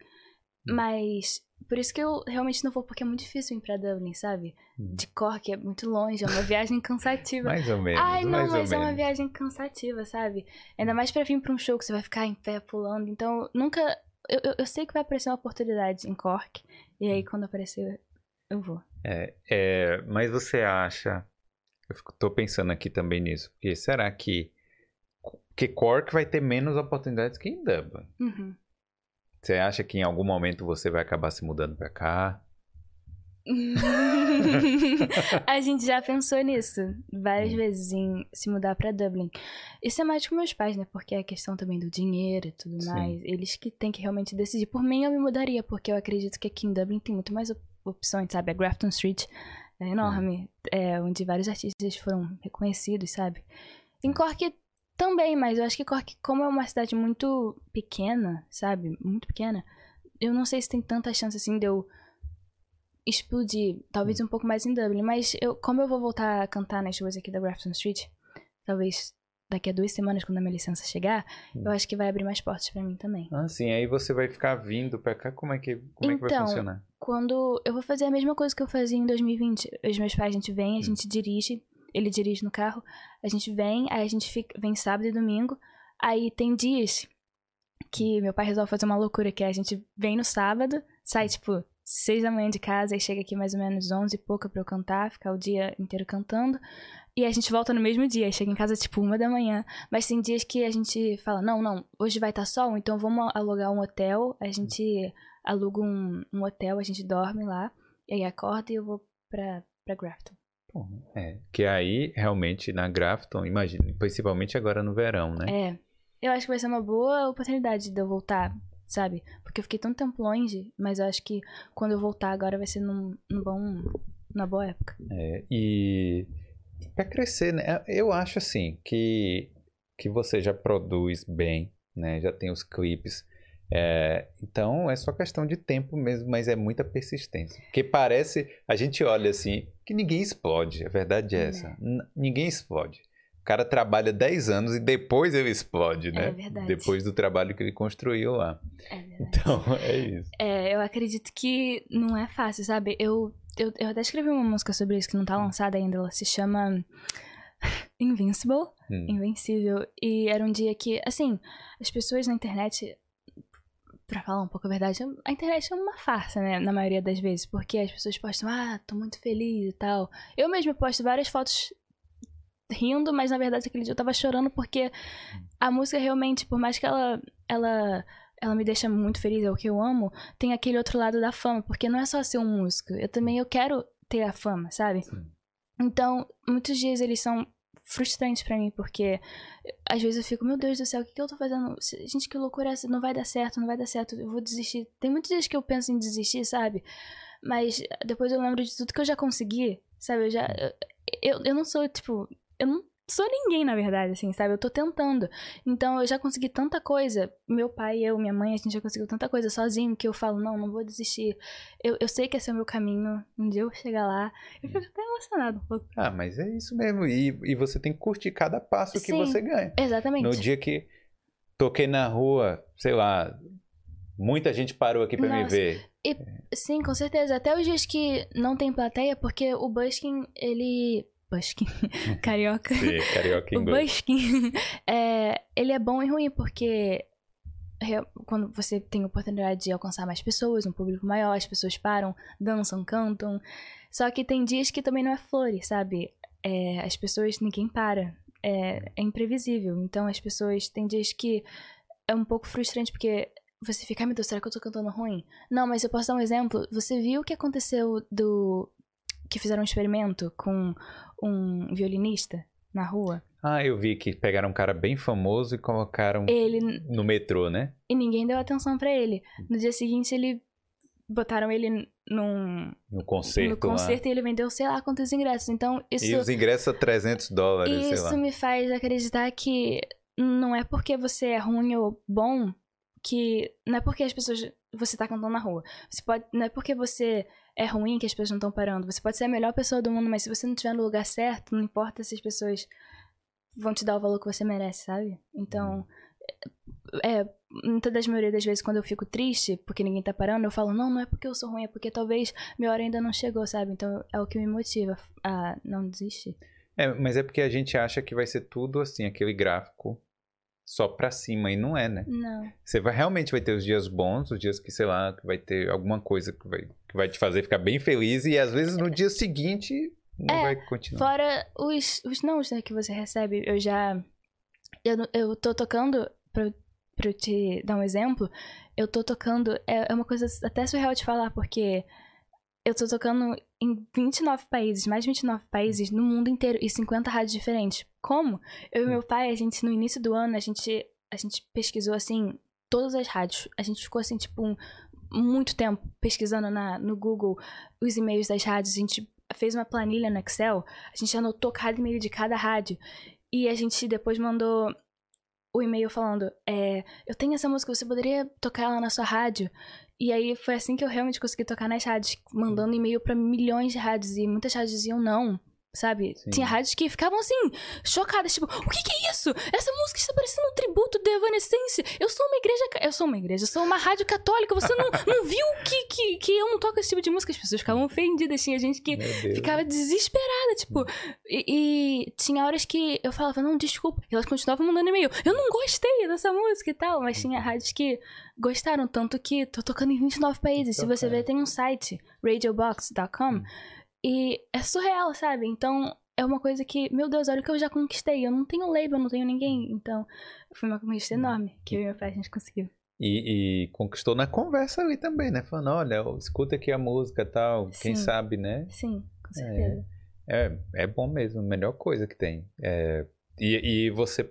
Hum.
Mas. Por isso que eu realmente não vou, porque é muito difícil ir pra Dublin, sabe?
Hum.
De Cork é muito longe, é uma viagem cansativa.
Mais ou menos.
Ai, não, mas é uma
menos.
viagem cansativa, sabe? Ainda mais pra vir pra um show que você vai ficar em pé pulando. Então, nunca. Eu, eu, eu sei que vai aparecer uma oportunidade em Cork. E
Hum.
aí, quando aparecer, eu vou.
É, é, mas você acha. Eu fico, tô pensando aqui também nisso. Porque será que Porque Cork vai ter menos oportunidades que em Dublin.
Uhum.
Você acha que em algum momento você vai acabar se mudando pra cá? <laughs>
a gente já pensou nisso várias
Hum.
vezes em se mudar pra Dublin. Isso é mais com meus pais, né? Porque é a questão também do dinheiro e tudo
Sim.
mais. Eles que têm que realmente decidir. Por mim, eu me mudaria, porque eu acredito que aqui em Dublin tem muito mais op- opções, sabe? A Grafton Street é enorme, é onde vários artistas foram reconhecidos, sabe? Em Cork também, mas eu acho que Cork, como é uma cidade muito pequena, sabe? Muito pequena, eu não sei se tem tanta chance assim de eu explodir, talvez um pouco mais em Dublin, mas eu, como eu vou voltar a cantar nas ruas aqui da Grafton Street, talvez daqui a duas semanas, quando a minha licença chegar,
Hum.
eu acho que vai abrir mais portas pra mim também.
Ah, sim. Aí você vai ficar vindo pra cá. Como é que, como é que vai
Então,
funcionar?
Quando eu vou fazer a mesma coisa que eu fazia em 2020, os meus pais, a gente vem, a
Hum.
gente dirige, ele dirige no carro, a gente vem, aí a gente fica, vem sábado e domingo, aí tem dias que meu pai resolve fazer uma loucura, que é a gente vem no sábado, sai tipo seis da manhã de casa e chega aqui mais ou menos onze e pouca pra eu cantar, ficar o dia inteiro cantando. E a gente volta no mesmo dia, chega em casa tipo uma da manhã. Mas tem dias que a gente fala, não, não, hoje vai estar sol, então vamos alugar um hotel. A gente aluga um, um hotel, a gente dorme lá. E aí acorda e eu vou pra, pra Grafton.
É, que aí, realmente, na Grafton, imagina, principalmente agora no verão, né?
É, eu acho que vai ser uma boa oportunidade de eu voltar, sabe? Porque eu fiquei tanto tempo longe, mas eu acho que quando eu voltar agora vai ser num, num bom, numa boa época.
É, e para crescer, né? Eu acho assim que que você já produz bem, né? Já tem os clipes. É, então é só questão de tempo mesmo, mas é muita persistência. Porque parece, a gente olha assim, que ninguém explode. A verdade é
Né.
essa. N- ninguém explode. O cara trabalha 10 anos e depois ele explode, né?
É verdade.
Depois do trabalho que ele construiu lá.
É verdade.
Então <laughs> é isso.
É, eu acredito que não é fácil, sabe? Eu, eu, eu até escrevi uma música sobre isso que não tá lançada ainda. Ela se chama <laughs> Invincible.
Hum.
Invencível. E era um dia que, assim, as pessoas na internet. Pra falar um pouco a verdade, a internet é uma farsa, né? Na maioria das vezes. Porque as pessoas postam, ah, tô muito feliz e tal. Eu mesma posto várias fotos rindo, mas na verdade aquele dia eu tava chorando porque a música realmente, por mais que ela, ela, ela me deixa muito feliz, é o que eu amo, tem aquele outro lado da fama, porque não é só ser um músico, eu também eu quero ter a fama, sabe?
Sim.
Então, muitos dias eles são frustrantes pra mim, porque às vezes eu fico, meu Deus do céu, o que, que eu tô fazendo? Gente, que loucura é essa? Não vai dar certo, não vai dar certo, eu vou desistir. Tem muitos dias que eu penso em desistir, sabe? Mas depois eu lembro de tudo que eu já consegui, sabe? Eu já. Eu, eu não sou, tipo. Eu não sou ninguém, na verdade, assim, sabe? Eu tô tentando. Então eu já consegui tanta coisa. Meu pai, eu, minha mãe, a gente já conseguiu tanta coisa sozinho que eu falo, não, não vou desistir. Eu, eu sei que esse é o meu caminho. Um dia eu vou chegar lá. Eu fico até emocionado um pouco.
Ah, mas é isso mesmo. E, e você tem que curtir cada passo que
Sim.
você ganha.
Exatamente.
No dia que toquei na rua, sei lá, muita gente parou aqui pra me ver.
Sim, com certeza. Até os dias que não tem plateia, porque o Buskin, ele. Buskin. <laughs> Carioca.
Sim, carioca
O
inglês.
busking, <laughs> é, ele é bom e ruim porque quando você tem a oportunidade de alcançar mais pessoas, um público maior, as pessoas param, dançam, cantam. Só que tem dias que também não é flores, sabe? É, as pessoas, ninguém para. É, é imprevisível. Então as pessoas, tem dias que é um pouco frustrante porque você fica, ai meu Deus, será que eu tô cantando ruim? Não, mas eu posso dar um exemplo. Você viu o que aconteceu do. Que fizeram um experimento com um violinista na rua?
Ah, eu vi que pegaram um cara bem famoso e colocaram
Ele.
no metrô, né?
E ninguém deu atenção pra ele. No dia seguinte, ele. Botaram ele num.
No concerto,
no concerto
lá.
e ele vendeu sei lá quantos ingressos. Então, isso.
E os ingressos a 300 dólares,
Isso me faz acreditar que não é porque você é ruim ou bom que. Não é porque as pessoas. Você tá cantando na rua. Você pode. Não é porque você é ruim que as pessoas não estão parando. Você pode ser a melhor pessoa do mundo, mas se você não estiver no lugar certo, não importa se as pessoas vão te dar o valor que você merece, sabe? Então. É, muitas das maioria das vezes quando eu fico triste porque ninguém tá parando, eu falo, não, não é porque eu sou ruim, é porque talvez minha hora ainda não chegou, sabe? Então é o que me motiva a não desistir.
É, mas é porque a gente acha que vai ser tudo assim, aquele gráfico só pra cima, e não é, né?
Não.
Você vai, realmente vai ter os dias bons, os dias que, sei lá, que vai ter alguma coisa que vai, que vai te fazer ficar bem feliz, e às vezes no dia seguinte não
É,
vai continuar.
Fora os, os nãos né, que você recebe, eu já. Eu, eu tô tocando, pra, pra eu te dar um exemplo, eu tô tocando. É, é uma coisa até surreal de falar, porque eu tô tocando em 29 países, mais de 29 países no mundo inteiro e 50 rádios diferentes. Como? Eu e meu pai, a gente, no início do ano, a gente, a gente pesquisou, assim, todas as rádios. A gente ficou, assim, tipo, um, muito tempo pesquisando na, no Google os e-mails das rádios. A gente fez uma planilha no Excel, a gente anotou cada e-mail de cada rádio. E a gente depois mandou o e-mail falando: é, Eu tenho essa música, você poderia tocar ela na sua rádio? E aí foi assim que eu realmente consegui tocar nas rádios, mandando e-mail para milhões de rádios. E muitas rádios diziam não. Sabe?
Sim.
Tinha rádios que ficavam assim, chocadas, tipo, o que, que é isso? Essa música está parecendo um tributo de Evanescence. Eu sou uma igreja. Eu sou uma igreja, eu sou uma rádio católica. Você não, não viu que, que, que eu não toco esse tipo de música? As pessoas ficavam ofendidas. Tinha gente que ficava desesperada, tipo. E, e tinha horas que eu falava, não, desculpa. E elas continuavam mandando e-mail. Eu não gostei dessa música e tal. Mas tinha rádios que gostaram, tanto que tô tocando em 29 países. Se você ver, tem um site, radiobox.com. E é surreal, sabe? Então. É uma coisa que, meu Deus, olha o que eu já conquistei. Eu não tenho label, eu não tenho ninguém. Então, foi uma conquista enorme que eu e meu pai a gente conseguiu.
E, e conquistou na conversa ali também, né? Falando, olha, escuta aqui a música e tal. Quem
Sim.
sabe, né?
Sim, com certeza.
É, é bom mesmo, a melhor coisa que tem. É, e, e você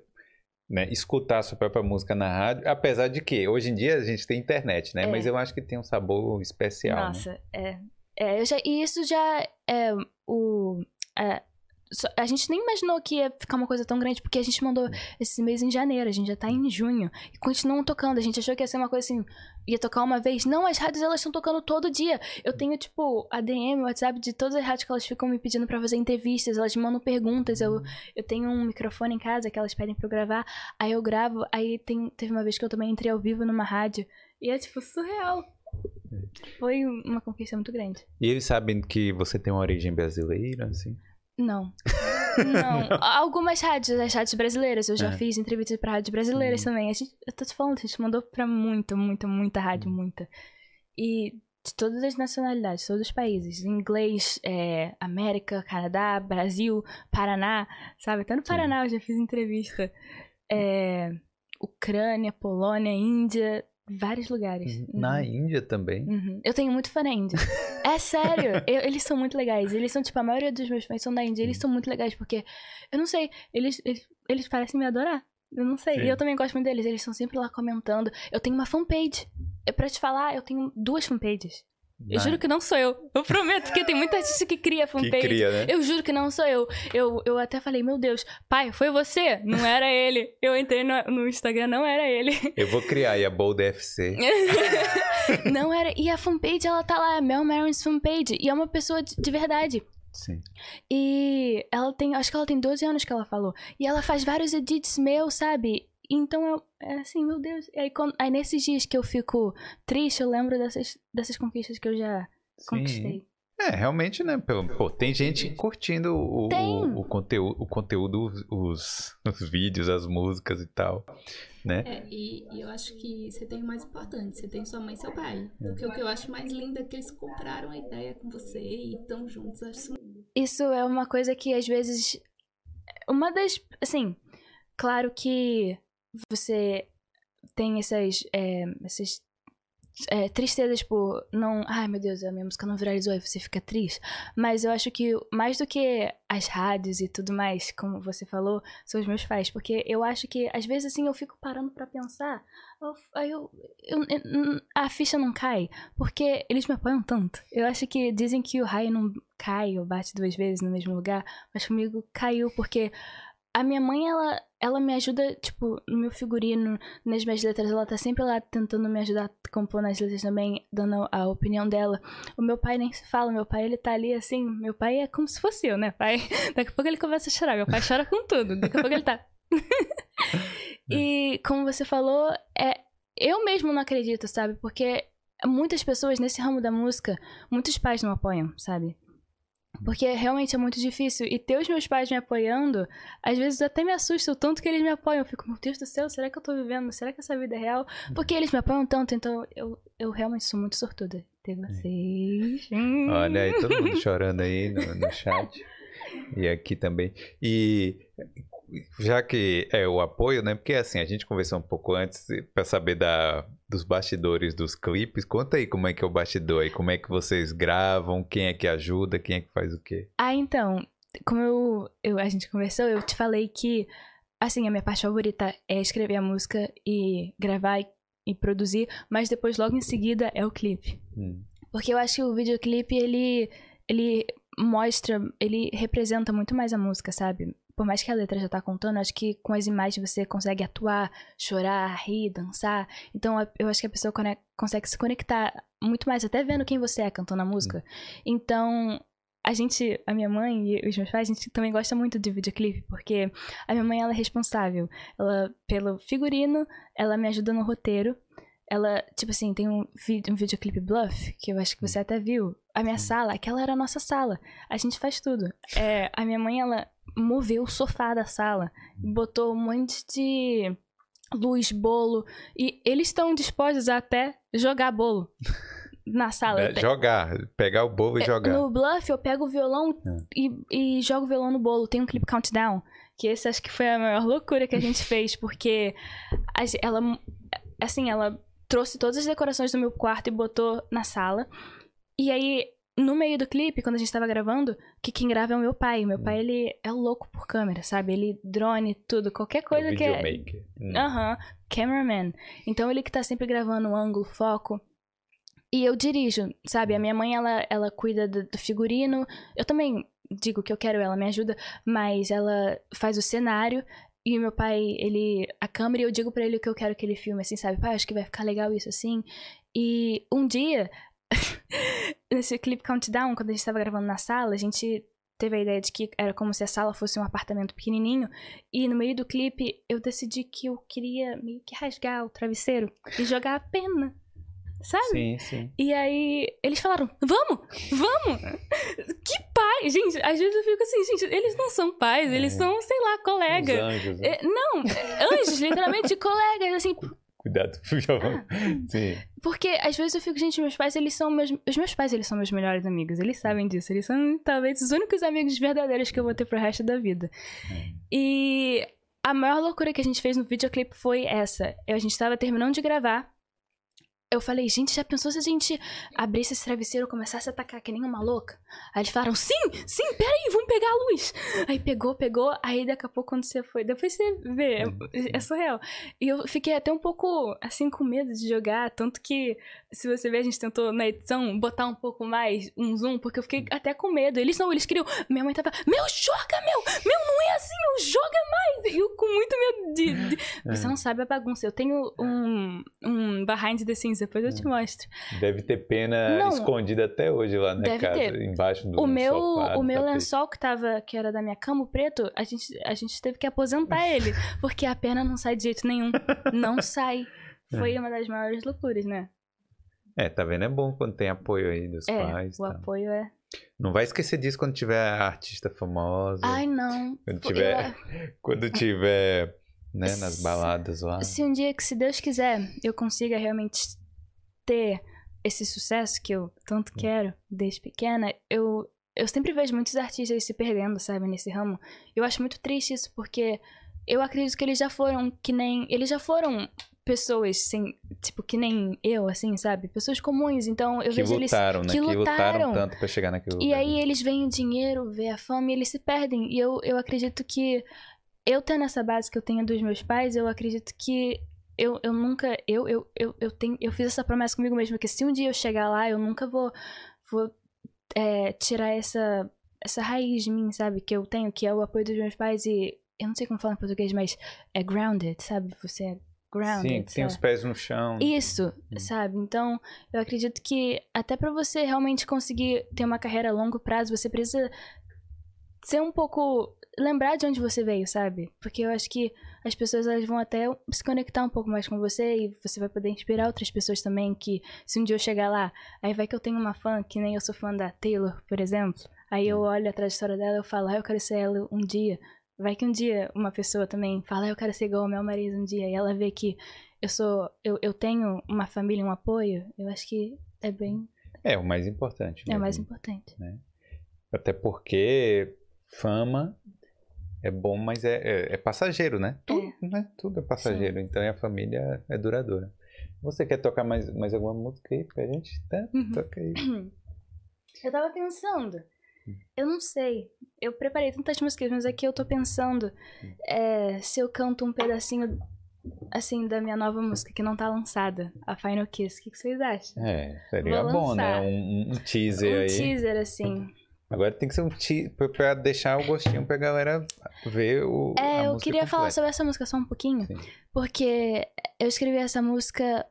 né, escutar a sua própria música na rádio, apesar de que hoje em dia a gente tem internet, né?
É.
Mas eu acho que tem um sabor especial. né?
Nossa, é. É, já, e isso já é o. é, a gente nem imaginou que ia ficar uma coisa tão grande, porque a gente mandou esse mês em janeiro, a gente já tá em junho, e continuam tocando. A gente achou que ia ser uma coisa assim, ia tocar uma vez. Não, as rádios elas estão tocando todo dia. Eu tenho, tipo, a DM, WhatsApp de todas as rádios que elas ficam me pedindo pra fazer entrevistas, elas me mandam perguntas. Eu, eu tenho um microfone em casa que elas pedem pra eu gravar, aí eu gravo, aí tem, teve uma vez que eu também entrei ao vivo numa rádio, e é, tipo, surreal. Foi uma conquista muito grande.
E eles sabem que você tem uma origem brasileira, assim?
Não. <laughs> Não. Algumas rádios, as rádios brasileiras. Eu já
É.
fiz entrevistas pra rádios brasileiras também. A gente, eu tô te falando, a gente mandou pra muita, muita, muita rádio, muita. E de todas as nacionalidades, todos os países. Inglês, é, América, Canadá, Brasil, Paraná, sabe? Até no
Sim.
Paraná eu já fiz entrevista. É, Ucrânia, Polônia, Índia, vários lugares.
Na
Uhum.
Índia também.
Uhum. Eu tenho muito fã na Índia. É sério. Eu- eles são muito legais. Eles são, tipo, a maioria dos meus fãs são da Índia. Eles são muito legais porque, eu não sei, eles, eles, eles parecem me adorar. Eu não sei.
Sim.
E eu também gosto muito deles. Eles estão sempre lá comentando. Eu tenho uma fanpage. É pra te falar, eu tenho duas fanpages. Eu juro que não sou eu. Eu prometo, porque tem muita artista que cria
que
fanpage.
cria, né?
Eu juro que não sou eu. eu. Eu até falei, meu Deus, pai, foi você? Não era ele. Eu entrei no, no Instagram, não era ele.
Eu vou criar aí a Bold FC. <laughs>
Não era. E a fanpage, ela tá lá, Mel Marin's fanpage. E é uma pessoa de, de verdade.
Sim.
E ela tem. Acho que ela tem 12 anos que ela falou. E ela faz vários edits meus, sabe? Então eu. É assim, meu Deus. E aí, quando- aí nesses dias que eu fico triste, eu lembro dessas, dessas conquistas que eu já conquistei.
É, realmente, né? Pô, pô, tem gente curtindo o,
Tem.
o, o conteúdo, o conteúdo os, os vídeos, as músicas e tal, né?
É, e, e eu acho que você tem o mais importante, você tem sua mãe e seu pai. Porque o que eu acho mais lindo é que eles compraram a ideia com você e estão juntos. Acho isso
Isso é uma coisa que às vezes. Uma das. Assim, claro que você tem essas. é, essas é, tristezas por não. Ai meu Deus, a minha música não viralizou e você fica triste. Mas eu acho que mais do que as rádios e tudo mais, como você falou, são os meus pais. Porque eu acho que às vezes assim eu fico parando pra pensar. Aí eu, eu- eu- a ficha não cai. Porque eles me apoiam tanto. Eu acho que dizem que o raio não cai ou bate duas vezes no mesmo lugar. Mas comigo caiu porque a minha mãe, ela, ela me ajuda, tipo, no meu figurino, nas minhas letras. Ela tá sempre lá tentando me ajudar a compor nas letras também, dando a opinião dela. O meu pai nem se fala. Meu pai, ele tá ali assim. Meu pai é como se fosse eu, né, pai? <laughs> Daqui a pouco ele começa a chorar. Meu pai chora com tudo. Daqui a pouco ele tá. <laughs> e como você falou, é, eu mesmo não acredito, sabe? Porque muitas pessoas nesse ramo da música, muitos pais não apoiam, sabe? Porque realmente é muito difícil. E ter os meus pais me apoiando, às vezes até me assusta o tanto que eles me apoiam. Eu fico, meu Deus do céu, será que eu tô vivendo? Será que essa vida é real? Porque eles me apoiam tanto, então eu, eu realmente sou muito sortuda ter vocês. Hum.
Olha aí, todo mundo <laughs> chorando aí no, no chat. E aqui também. E já que é o apoio, né? Porque assim, a gente conversou um pouco antes para saber da, dos bastidores dos clipes. Conta aí como é que é o bastidor aí, como é que vocês gravam, quem é que ajuda, quem é que faz o quê?
Ah, então, como eu, eu, a gente conversou, eu te falei que, assim, a minha parte favorita é escrever a música e gravar e, e produzir, mas depois, logo em seguida, é o clipe.
Hum.
Porque eu acho que o videoclipe, ele, ele mostra, ele representa muito mais a música, sabe? Por mais que a letra já tá contando, acho que com as imagens você consegue atuar, chorar, rir, dançar. Então eu acho que a pessoa consegue se conectar muito mais, até vendo quem você é cantando a música. Então, a gente, a minha mãe e os meus pais, a gente também gosta muito de videoclipe, porque a minha mãe ela é responsável ela, pelo figurino, ela me ajuda no roteiro. Ela, tipo assim, tem um, um videoclipe Bluff, que eu acho que você até viu. A minha sala, aquela era a nossa sala. A gente faz tudo. É, a minha mãe, ela moveu o sofá da sala, botou um monte de luz, bolo. E eles estão dispostos a até jogar bolo <laughs> na sala.
É, jogar, pegar o bolo e
É,
jogar.
No Bluff, eu pego o violão e, e jogo o violão no bolo. Tem um clipe Countdown, que esse acho que foi a maior loucura que a gente <laughs> fez, porque ela, assim, ela trouxe todas as decorações do meu quarto e botou na sala. E aí, no meio do clipe, quando a gente tava gravando, que quem grava é o meu pai. Meu pai, ele é louco por câmera, sabe? Ele drone, tudo, qualquer coisa
o
que é...
videomaker. Hum.
Aham, cameraman. Então ele que tá sempre gravando o ângulo, foco. E eu dirijo, sabe? A minha mãe, ela, ela cuida do, do figurino. Eu também digo que eu quero, ela me ajuda, mas ela faz o cenário. E o meu pai, ele. A câmera, e eu digo pra ele o que eu quero que ele filme, assim, sabe? Pai, acho que vai ficar legal isso assim. E um dia, <laughs> nesse clipe Countdown, quando a gente tava gravando na sala, a gente teve a ideia de que era como se a sala fosse um apartamento pequenininho. E no meio do clipe, eu decidi que eu queria meio que rasgar o travesseiro e jogar a pena. Sabe?
Sim, sim.
E aí, eles falaram: Vamos, vamos! <laughs> Que pai! Gente, às vezes eu fico assim, gente, eles não são pais, eles
É.
são, sei lá,
Os
colega.
anjos, né?
É, não, anjos, literalmente <laughs> colegas, assim,
Cuidado. <laughs> Sim.
porque às vezes eu fico, gente, meus pais, eles são meus. Os meus pais, eles são meus melhores amigos. Eles sabem disso. Eles são talvez os únicos amigos verdadeiros que eu vou ter pro resto da vida. E a maior loucura que a gente fez no videoclipe foi essa. Eu, a gente tava terminando de gravar. Eu falei, gente, já pensou se a gente abrisse esse travesseiro e começasse a atacar que nem uma louca? Aí eles falaram, sim, sim, peraí, vamos pegar a luz. Aí pegou, pegou, aí daqui a pouco quando você foi, depois você vê, é, é surreal. E eu fiquei até um pouco, assim, com medo de jogar, tanto que, se você ver, a gente tentou na edição botar um pouco mais um zoom, porque eu fiquei até com medo. Eles não, eles queriam, minha mãe tava, meu, joga, meu, meu, não é assim, meu, joga mais. E eu com muito medo de... de- Você não sabe a bagunça, eu tenho um, um behind the scenes, depois eu te mostro.
Deve ter pena
Não.
escondida até hoje lá na
Deve
casa,
ter.
embaixo do
O meu,
sofá,
o meu
tapete.
lençol que tava, que era da minha cama, o preto, a gente, a gente teve que aposentar <laughs> ele, porque a perna não sai de jeito nenhum. Não sai. <laughs> Foi uma das maiores loucuras, né?
É, tá vendo? É bom quando tem apoio aí dos
É,
pais.
o
tá.
apoio é.
Não vai esquecer disso quando tiver artista famosa.
Ai, não.
quando tiver, <laughs> quando tiver, né, nas baladas lá.
Se um dia que, se Deus quiser, eu consiga realmente ter esse sucesso que eu tanto quero desde pequena, eu, eu sempre vejo muitos artistas se perdendo, sabe, nesse ramo. Eu acho muito triste isso, porque eu acredito que eles já foram que nem. Eles já foram pessoas sem. Tipo, que nem eu, assim, sabe? Pessoas comuns. Então eu
que
vejo eles.
lutaram, né?
que
Que lutaram
lutaram.
tanto pra chegar naquele
E
lugar.
aí eles veem o dinheiro, vê a fama e eles se perdem. E eu, eu acredito que eu tendo essa base que eu tenho dos meus pais, eu acredito que eu, eu nunca. Eu, eu, eu, eu, tenho, eu fiz essa promessa comigo mesma, que se um dia eu chegar lá, eu nunca vou, vou é, tirar essa, essa raiz de mim, sabe? Que eu tenho, que é o apoio dos meus pais e. Eu não sei como falar em português, mas é grounded, sabe? Você é grounded.
Sim, tem os pés no chão.
Isso, sabe? Então, eu acredito que até pra você realmente conseguir ter uma carreira a longo prazo, você precisa ser um pouco lembrar de onde você veio, sabe? Porque eu acho que as pessoas elas vão até se conectar um pouco mais com você e você vai poder inspirar outras pessoas também que se um dia eu chegar lá, aí vai que eu tenho uma fã que nem eu sou fã da Taylor, por exemplo. Aí eu olho a trajetória dela e eu falo, ah, eu quero ser ela um dia. Vai que um dia uma pessoa também fala, ah, eu quero ser igual ao meu marido um dia. E ela vê que eu sou. Eu, eu tenho uma família, um apoio. Eu acho que é bem.
É o mais importante.
É
né?
o mais importante.
Até porque fama é bom, mas é, é, é passageiro, né? Tudo, né? Tudo é passageiro. Então, e a família é duradoura. Você quer tocar mais, mais alguma música aí pra gente? Tá?
Uhum.
Toca aí.
Eu tava pensando. Eu não sei. Eu preparei tantas músicas, mas aqui eu tô pensando é, se eu canto um pedacinho assim da minha nova música que não tá lançada, a Final Kiss. O que, que vocês acham?
É, seria
Vou
bom, né?
lançar.
Um, um teaser
um
aí.
teaser, assim.
Agora tem que ser um teaser pra deixar o gostinho pra galera ver o.
É, eu queria falar
completa.
sobre essa música só um pouquinho.
Sim.
Porque eu escrevi essa música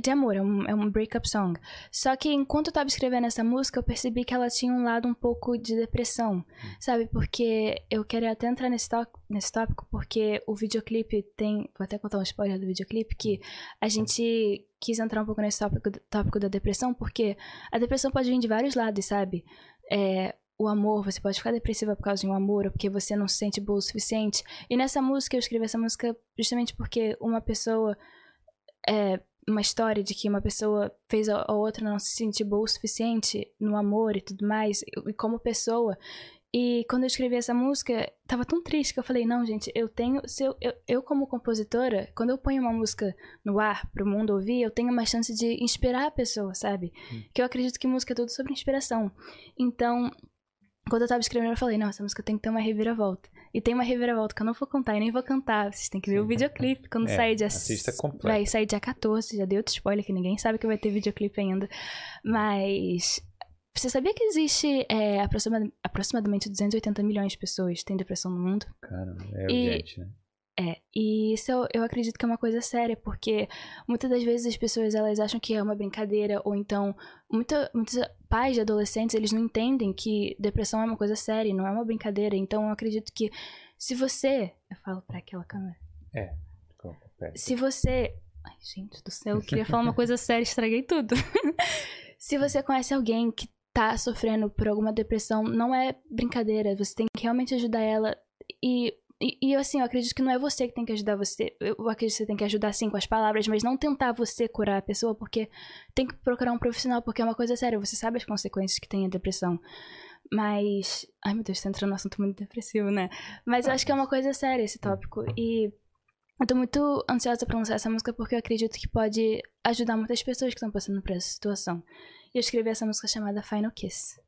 de amor, é um, é um breakup song. Só que enquanto eu tava escrevendo essa música, eu percebi que ela tinha um lado um pouco de depressão, sabe? Porque eu queria até entrar nesse, nesse tópico, porque o videoclipe tem. Vou até contar um spoiler do videoclipe, que a gente quis entrar um pouco nesse tópico, tópico da depressão, porque a depressão pode vir de vários lados, sabe? É, o amor, você pode ficar depressiva por causa de um amor, ou porque você não se sente boa o suficiente. E nessa música, eu escrevi essa música justamente porque uma pessoa. É, uma história de que uma pessoa fez a, outra não se sentir boa o suficiente no amor e tudo mais, e como pessoa. E quando eu escrevi essa música, tava tão triste que eu falei, não, gente, eu tenho. Se eu, eu, eu como compositora, quando eu ponho uma música no ar pro mundo ouvir, eu tenho uma chance de inspirar a pessoa, sabe? Que eu acredito que música é tudo sobre inspiração. Então, quando eu tava escrevendo, eu falei, não, essa música tem que ter uma reviravolta. E tem uma reviravolta que eu não vou contar e nem vou cantar. Vocês têm que ver
Sim.
o videoclipe quando
É,
sair dia.
assista completo.
Vai sair dia 14, já dei outro spoiler que ninguém sabe que vai ter videoclipe ainda. Mas. Você sabia que existe é, aproxima- aproximadamente 280 milhões de pessoas que têm depressão no mundo?
Cara, é
E-
urgente, né?
É, e isso eu, eu acredito que é uma coisa séria, porque muitas das vezes as pessoas elas acham que é uma brincadeira, ou então muita, muitos pais de adolescentes eles não entendem que depressão é uma coisa séria, não é uma brincadeira. Então eu acredito que se você. Eu falo pra aquela câmera.
Pera.
Se você. Ai, gente do céu, eu queria falar uma coisa <laughs> séria, estraguei tudo. <laughs> Se você conhece alguém que tá sofrendo por alguma depressão, não é brincadeira. Você tem que realmente ajudar ela. E, e, e, assim, eu acredito que não é você que tem que ajudar você. Eu acredito que você tem que ajudar sim com as palavras, mas não tentar você curar a pessoa, porque tem que procurar um profissional, porque é uma coisa séria. Você sabe as consequências que tem a depressão. Mas. Ai meu Deus, tá entrando num assunto muito depressivo, né? Mas eu acho que é uma coisa séria esse tópico. E eu tô muito ansiosa pra lançar essa música porque eu acredito que pode ajudar muitas pessoas que estão passando por essa situação. E eu escrevi essa música chamada Final Kiss.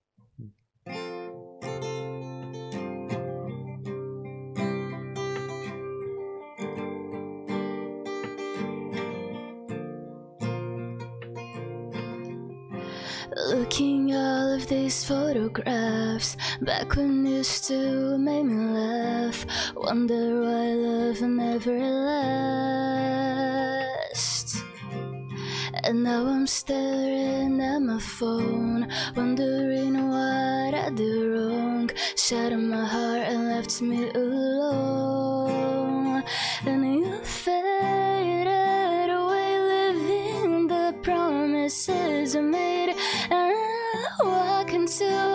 Looking all of these photographs back when you still made me laugh. Wonder why love never lasts. And now I'm staring at my phone, wondering what I did wrong. Shattered my heart and left me alone. And you faded away, living the promises I made. And I walk into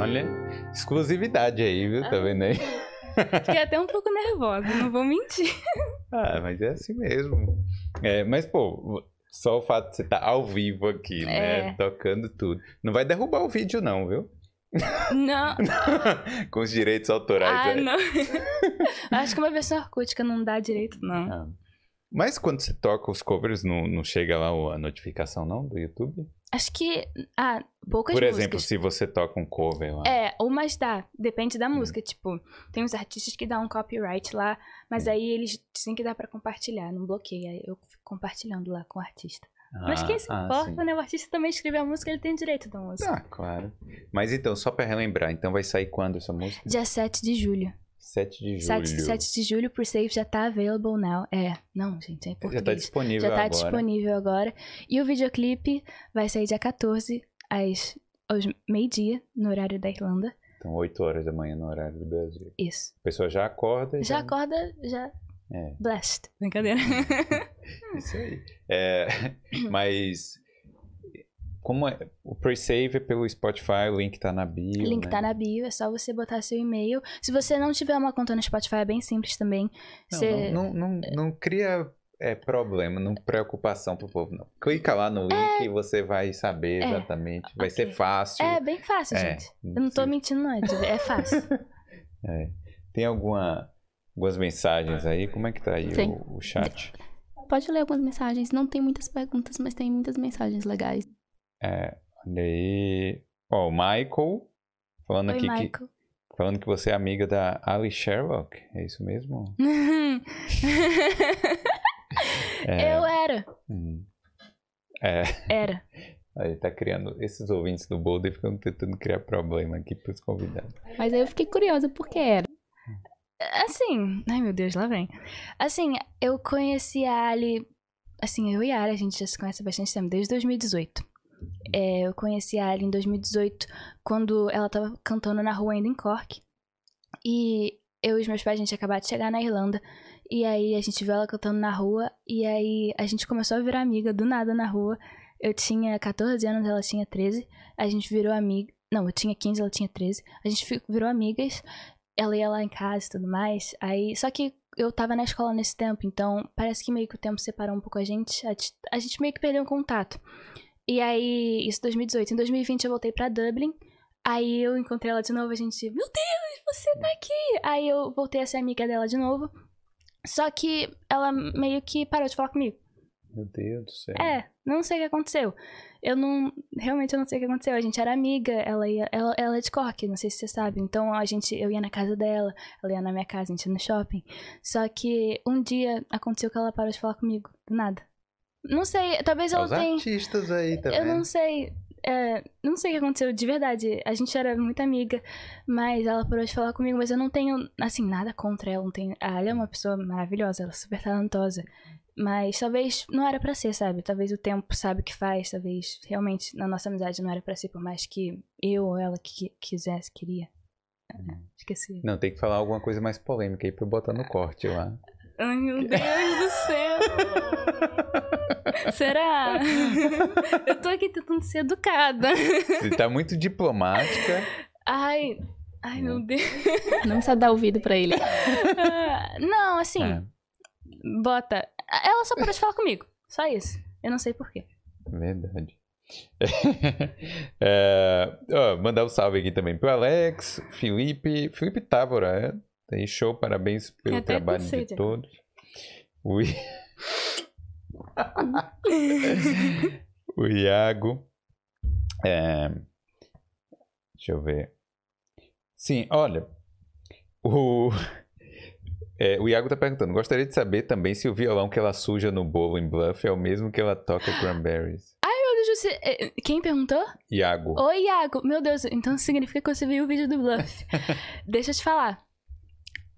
Olha, exclusividade aí, viu? Tá vendo aí? <laughs>
Fiquei até um pouco nervosa, não vou mentir.
Ah, mas é assim mesmo. É, mas, pô, só o fato de você estar ao vivo aqui, né?
É.
Tocando tudo. Não vai derrubar o vídeo, não, viu?
Não. <laughs>
Com os direitos autorais.
Ah,
aí.
não. <laughs> Acho que uma versão acústica não dá direito, não.
Ah. Mas quando você toca os covers, não, não chega lá a notificação, não, do YouTube?
Acho que. Ah, poucas
Por
músicas.
exemplo, se você toca um cover lá.
É, ou mais dá. Depende
Hum.
da música. Tipo, tem uns artistas que dão um copyright lá, mas
Hum.
aí eles dizem que dá pra compartilhar, não bloqueia. Eu fico compartilhando lá com o artista. mas quem se
ah,
importa,
sim.
né? O artista também escreveu a música, ele tem direito da música.
Ah, claro. Mas então, só pra relembrar, então vai sair quando essa música?
Dia 7 de julho.
7 de julho.
7, 7 de julho, por Save já tá available now. É, não, gente, é em
Já tá
português.
disponível
Já tá
agora.
disponível agora. E o videoclipe vai sair dia 14, às, aos meio-dia, no horário da Irlanda.
Então, 8 horas da manhã no horário do Brasil.
Isso.
A pessoa já acorda e
Já acorda, já.
É.
Blessed. Brincadeira. <laughs>
Isso aí. É, <coughs> mas como é, o pre-save é pelo Spotify, o link tá na bio.
Link
né?
tá na bio, é só você botar seu e-mail. Se você não tiver uma conta no Spotify, é bem simples também.
Não,
Você-
não, não, não, não cria é, problema, não preocupação pro povo, não. Clica lá no link e você vai saber
É,
exatamente. Vai ser
ok.
fácil.
É bem fácil,
É,
gente. Eu não tô mentindo, não. É É fácil. <laughs>
É. Tem alguma, algumas mensagens aí? Como é que tá aí o, o chat?
Pode ler algumas mensagens. Não tem muitas perguntas, mas tem muitas mensagens legais.
É, olha aí. Ó, o Michael falando
Oi,
aqui que,
Michael.
falando que você é amiga da Ali Sherlock. É isso mesmo? <laughs> É.
Eu era.
Hum. É,
Era. <laughs>
aí tá criando. Esses ouvintes do Boulder ficam tentando criar problema aqui pros convidados.
Mas aí eu fiquei curiosa porque era.
Assim, ai meu Deus, lá vem. Assim, eu conheci a Ali. Assim, eu e a Ali, a gente já se conhece há bastante tempo, desde 2018. É, eu conheci a Ali em 2018, quando ela tava cantando na rua ainda em Cork. E eu e os meus pais, a gente acabou de chegar na Irlanda. E aí a gente viu ela cantando na rua. E aí a gente começou a virar amiga do nada na rua. Eu tinha 14 anos, ela tinha 13. A gente virou amiga. Não, eu tinha 15, ela tinha 13. A gente virou amigas ela ia lá em casa e tudo mais. Aí, só que eu tava na escola nesse tempo, então parece que meio que o tempo separou um pouco a gente. A, a gente meio que perdeu o contato. E aí, isso 2018. Em 2020 eu voltei pra Dublin. Aí eu encontrei ela de novo, a gente, meu Deus, você tá aqui! Aí eu voltei a ser amiga dela de novo. Só que ela meio que parou de falar comigo.
Meu Deus do céu.
É, não sei o que aconteceu. Eu não. Realmente eu não sei o que aconteceu. A gente era amiga, ela ia. Ela, ela é de Cork, não sei se você sabe. Então a gente. Eu ia na casa dela, ela ia na minha casa, a gente ia no shopping. Só que um dia aconteceu que ela parou de falar comigo. Do nada. Não sei, talvez ela
Os
tenha.
artistas aí, tá
Eu não sei. é, não sei o que aconteceu, de verdade. A gente era muito amiga, mas ela parou de falar comigo. Mas eu não tenho, assim, nada contra ela. Não tenho, a Ali é uma pessoa maravilhosa, ela é super talentosa. Mas talvez não era pra ser, sabe? Talvez o tempo sabe o que faz. Talvez realmente na nossa amizade não era pra ser, por mais que eu ou ela que quisesse, queria.
Uhum.
Esqueci.
Não, tem que falar alguma coisa mais polêmica aí pra eu botar no corte lá.
Ai, meu Deus do céu! <laughs> Será? eu tô aqui tentando ser educada.
Você tá muito diplomática.
Ai, ai, meu Deus.
Não precisa dar ouvido pra ele.
Ah, não, assim,
É,
bota. Ela só parou de falar comigo. Só isso. Eu não sei porquê.
verdade. <laughs> É, ó, mandar um salve aqui também pro Alex, Felipe, Felipe Távora, é? Tem show, parabéns pelo
até
trabalho de todos. O, I- o Iago. É, deixa eu ver. Sim, olha. O, é, o Iago tá perguntando. Gostaria de saber também se o violão que ela suja no bolo em Bluff é o mesmo que ela toca Cranberries.
Meu Deus, você... eh, Quem perguntou?
Iago.
Oi, Iago. Meu Deus, então significa que você viu o vídeo do Bluff. <laughs> Deixa eu te falar.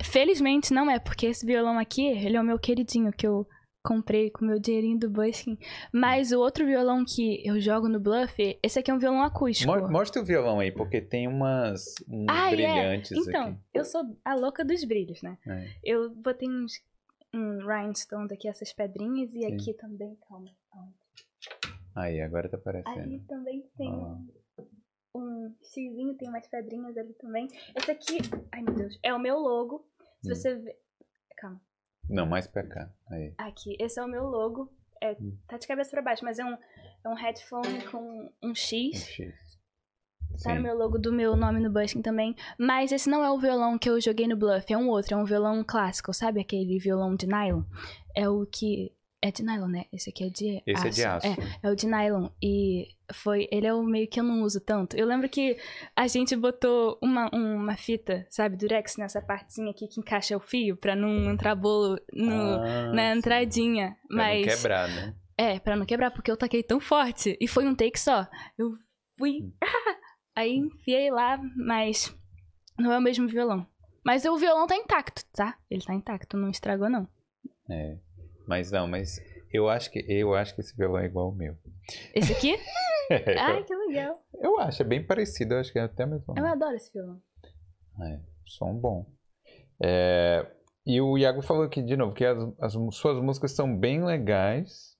Felizmente não é, porque esse violão aqui, ele é o meu queridinho que eu comprei com o meu dinheirinho do Busking. Mas o outro violão que eu jogo no Bluff, esse aqui é um violão acústico.
Mo- Mostra o violão aí, porque tem umas uns
Ah, é.
brilhantes
Então,
aqui.
eu sou a louca dos brilhos, né?
É.
Eu botei uns um rhinestones aqui, essas pedrinhas, e
Sim.
aqui também, calma, calma.
Aí, agora tá aparecendo.
também tem
Ah.
um xizinho, tem mais pedrinhas ali também. Esse aqui, ai meu Deus, é o meu logo. Se
Hum.
você ver. Calma.
Não, mais pra cá. Aí.
Aqui, esse é o meu logo. É,
Hum.
tá de cabeça pra baixo, mas é um, é um headphone com um
Um
X.
X.
Tá no
Sim.
meu logo do meu nome no busking também. Mas esse não é o violão que eu joguei no Bluff, é um outro, é um violão clássico, sabe aquele violão de nylon? É o que. É de nylon, né? Esse aqui é de
Esse
aço.
é de aço.
É, é o de nylon. E foi. Ele é o meio que eu não uso tanto. Eu lembro que a gente botou uma, uma fita, sabe, durex nessa partezinha aqui que encaixa o fio pra não entrar bolo no,
Ah,
na entradinha.
Pra
Mas.
não quebrar, né?
É, pra não quebrar, porque eu taquei tão forte. E foi um take só. Eu fui.
Hum. <laughs>
Aí enfiei lá, mas não é o mesmo violão. Mas o violão tá intacto, tá? Ele tá intacto, não estragou, não.
É. Mas não, mas eu acho que eu acho que esse violão é igual ao meu.
Esse aqui? <laughs> Ai, que legal.
Eu acho, é bem parecido, eu acho que é até mesmo.
Eu adoro esse violão.
É, som bom. É, e o Iago falou aqui de novo que as, as suas músicas são bem legais.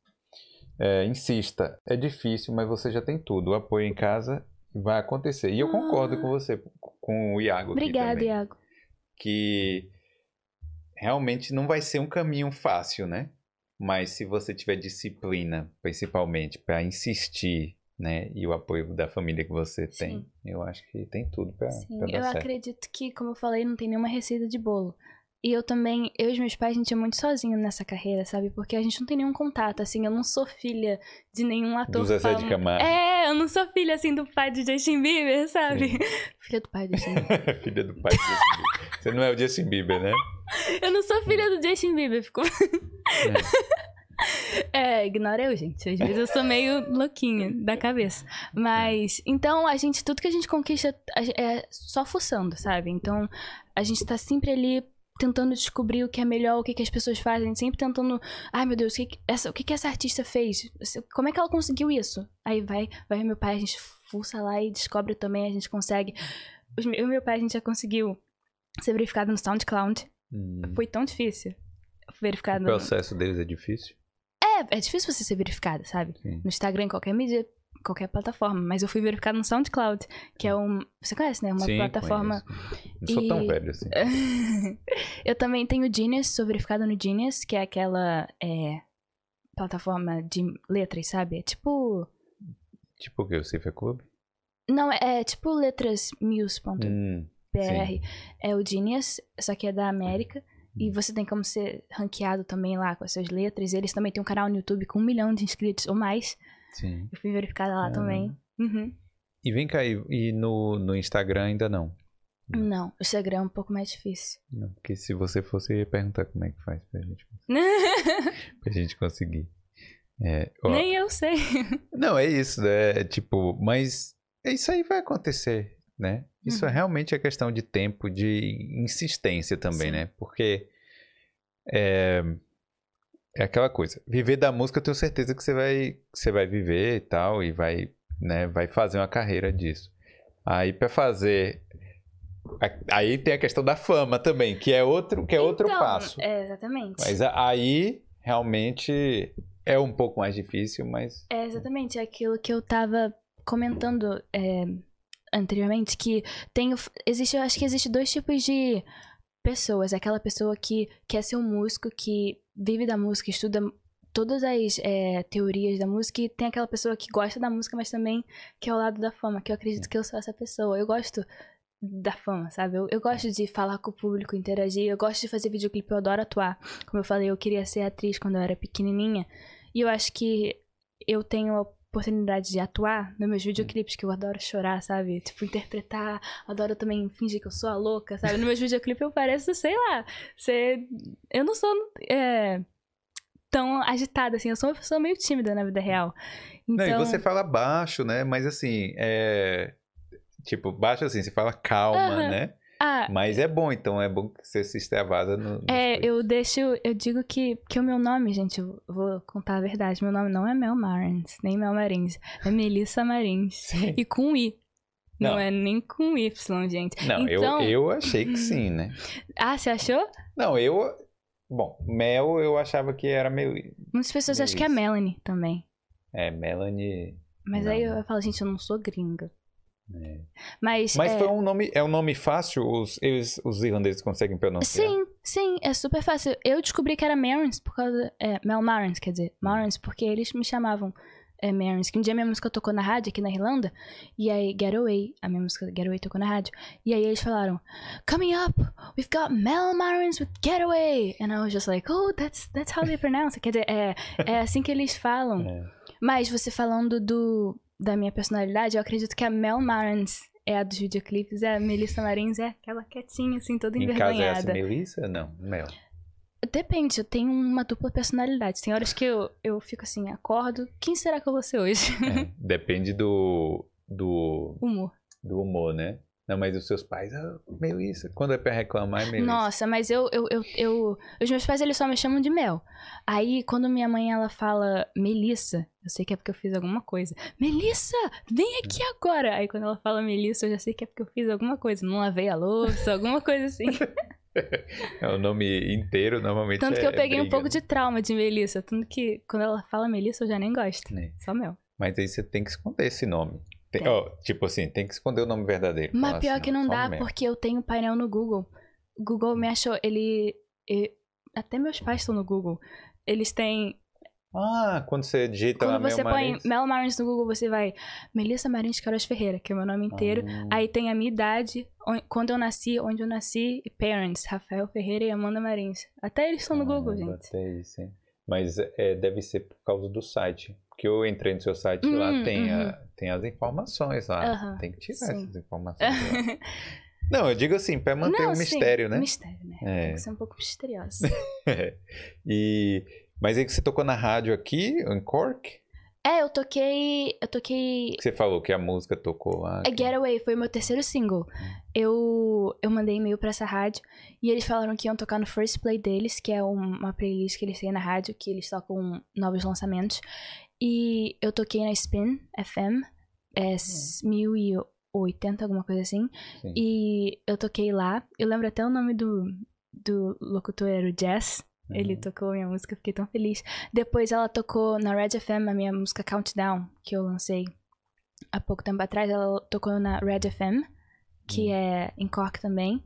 É, insista, é difícil, mas você já tem tudo. O apoio em casa vai acontecer. E eu concordo
Ah.
com você, com o Iago. aqui
Obrigada,
também,
Iago.
Que realmente não vai ser um caminho fácil, né? Mas se você tiver disciplina, principalmente, para insistir, né? E o apoio da família que você tem,
Sim.
eu acho que tem tudo para
Sim,
dar
eu
certo.
acredito que, como eu falei, não tem nenhuma receita de bolo. E eu também, eu e os meus pais, a gente é muito sozinho nessa carreira, sabe? Porque a gente não tem nenhum contato, assim, eu não sou filha de nenhum ator
Do Zezé de Camargo.
É, eu não sou filha, assim, do pai de Justin Bieber, sabe? <laughs> filha do pai do Justin Bieber. <laughs>
Filha do pai do Justin Bieber. Você não é o Justin Bieber, né?
eu não sou filha do Justin Bieber, ficou... É, ignora eu, gente. Às vezes eu sou meio louquinha da cabeça. Mas, então, a gente, tudo que a gente conquista é só fuçando, sabe? Então, a gente tá sempre ali tentando descobrir o que é melhor, o que, que as pessoas fazem, sempre tentando, ai meu Deus, o que, que- essa, o que, que essa artista fez? Como é que ela conseguiu isso? Aí vai, vai meu pai, a gente fuça lá e descobre também, a gente consegue. Eu e meu pai, a gente já conseguiu ser verificado no SoundCloud.
Hum,
Foi tão difícil. Verificado
o processo deles é difícil?
é, é difícil você ser verificado, sabe?
Sim.
No Instagram, em qualquer mídia, qualquer plataforma. Mas eu fui verificado no SoundCloud, que é um. Você conhece, né? Uma
Sim,
plataforma.
conheço. Não sou tão
E-
velho assim. <laughs>
eu também tenho Genius, sou verificada no Genius, que é aquela é, plataforma de letras, sabe? É tipo.
Tipo o que? O Cifra Club?
Não, é, é tipo letrasmuse.br.
Hum,
É o Genius, só que é da América. E
Hum.
você tem como ser ranqueado também lá com as suas letras. Eles também têm um canal no YouTube com um milhão de inscritos ou mais.
sim.
Eu fui verificada lá
Ah.
também. Uhum.
E vem cá, e- no, no Instagram ainda não?
Não, o Instagram é um pouco mais difícil.
Não, Porque se você fosse, eu ia perguntar como é que faz pra gente, <laughs> pra gente conseguir. É, ó,
Nem eu sei.
Não, é isso, né? É Tipo, mas isso aí vai acontecer, né? Isso
Uhum.
é realmente é questão de tempo, de insistência também,
Sim.
né? Porque é, é aquela coisa. Viver da música, eu tenho certeza que você vai, que você vai viver e tal, e vai, né, vai fazer uma carreira disso. Aí pra fazer. Aí tem a questão da fama também, que é outro, que é outro
Então,
passo.
É, exatamente.
Mas aí realmente é um pouco mais difícil, mas.
É exatamente aquilo que eu tava comentando é, anteriormente, que tem, existe, eu acho que existe dois tipos de pessoas. Aquela pessoa que quer ser um músico, que vive da música, estuda todas as é, teorias da música, e tem aquela pessoa que gosta da música, mas também que é o lado da fama, que eu acredito que eu sou essa pessoa. Eu gosto da fama, sabe? Eu, eu gosto de falar com o público, interagir, eu gosto de fazer videoclipe, eu adoro atuar. Como eu falei, eu queria ser atriz quando eu era pequenininha, e eu acho que eu tenho a oportunidade de atuar nos meus videoclipes, que eu adoro chorar, sabe? Tipo, interpretar, adoro também fingir que eu sou a louca, sabe? Nos meus videoclipes eu pareço, sei lá, ser... Eu não sou é, tão agitada, assim, eu sou uma pessoa meio tímida na vida real. Então,
Não, e você fala baixo, né? Mas assim, é. Tipo, baixo assim, você fala calma,
Aham.
né?
Ah,
Mas é bom, então é bom que você se extravasa no. nos
É,
coisas.
eu deixo, eu digo que, que o meu nome, gente, eu vou contar a verdade, meu nome não é Mel Marins, nem Mel Marins, é Melissa Marins. <laughs>
Sim.
E com I. Não,
Não.
é nem com Y, gente.
Não,
então,
eu, eu achei que sim, né? <laughs>
Ah, você achou?
Não, eu. Bom, Mel eu achava que era meio.
Muitas pessoas acham que é. Melanie também.
É, Melanie.
Mas
Não,
aí eu falo, gente, eu não sou gringa.
É.
Mas,
Mas
é,
foi um nome. É um nome fácil? Os, eles, os irlandeses conseguem pronunciar?
Sim, sim, é super fácil. Eu descobri que era Marins por causa. É, Mel Marins, quer dizer, Marins, porque eles me chamavam é, Marins, que um dia minha música tocou na rádio aqui na Irlanda, e aí Getaway, a minha música Getaway tocou na rádio, e aí eles falaram, Coming up, we've got Mel Marins with Getaway, and I was just like, oh, that's, that's how they pronounce it. Quer dizer, é, é assim que eles falam. <laughs>
É.
Mas você falando do, da minha personalidade, eu acredito que a Mel Marins é a dos videoclipes, é a Melissa Marins é aquela quietinha, assim, toda
Em casa é
envergonhada.
essa Melissa? Não, Mel.
Depende, eu tenho uma dupla personalidade. Tem horas que eu, eu fico assim, acordo, quem será que eu vou ser hoje?
É, depende do, do,
Humor.
do humor, né? Não, mas os seus pais, ah, Melissa. Quando é pra reclamar, é Melissa.
Nossa, mas eu, eu, eu, eu- Os meus pais, eles só me chamam de Mel. Aí, quando minha mãe, ela fala Melissa, eu sei que é porque eu fiz alguma coisa. Melissa, vem aqui agora! Aí, quando ela fala Melissa, eu já sei que é porque eu fiz alguma coisa. Não lavei a louça, alguma coisa assim. <laughs>
É, o nome inteiro normalmente
Tanto que
é
eu peguei um
briga,
pouco
né?
de trauma de Melissa. Tanto que, quando ela fala Melissa, eu já nem gosto.
É.
Só Mel.
Mas aí você tem que esconder esse nome. Tem- ó, tipo assim, tem que esconder o nome verdadeiro.
Mas pior
assim,
que não dá,
Mel.
porque eu tenho painel no Google. O Google me achou. Ele. e- até meus pais estão no Google. Eles têm.
Ah, quando você digita
Quando você
Mel
põe
Marins.
Mel Marins no Google, você vai. Melissa Marins Queiroz Ferreira, que é o meu nome inteiro.
Ah,
Aí tem a minha idade, on- quando eu nasci, onde eu nasci, e parents, Rafael Ferreira e Amanda Marins. Até eles estão no Google,
caramba,
gente.
até isso, hein? Mas é, deve ser por causa do site. Porque eu entrei no seu site lá,
Hum,
tem, a-
uhum.
tem as informações lá.
Aham,
Tem que tirar
sim.
essas informações lá. <laughs> Não, eu digo assim, pra manter
Não,
o
sim,
mistério, né?
Mistério, né?
É.
Tem que ser um pouco misteriosa. <laughs>
e... Mas aí que você tocou na rádio aqui, em Cork?
É, eu toquei. Eu toquei
Que você falou que a música tocou lá.
A Getaway foi o meu terceiro single. Eu, eu mandei e-mail pra essa rádio e eles falaram que iam tocar no First Play deles, que é um- uma playlist que eles têm na rádio, que eles tocam novos lançamentos. E eu toquei na Spin FM, é s- 1080, alguma coisa assim.
Sim.
E eu toquei lá. Eu lembro até o nome do, do locutor, era o Ele
Uhum.
tocou minha música, fiquei tão feliz. Depois ela tocou na Red FM a minha música Countdown, que eu lancei há pouco tempo atrás. Ela tocou na Red FM, que
Hum.
é em Cork também.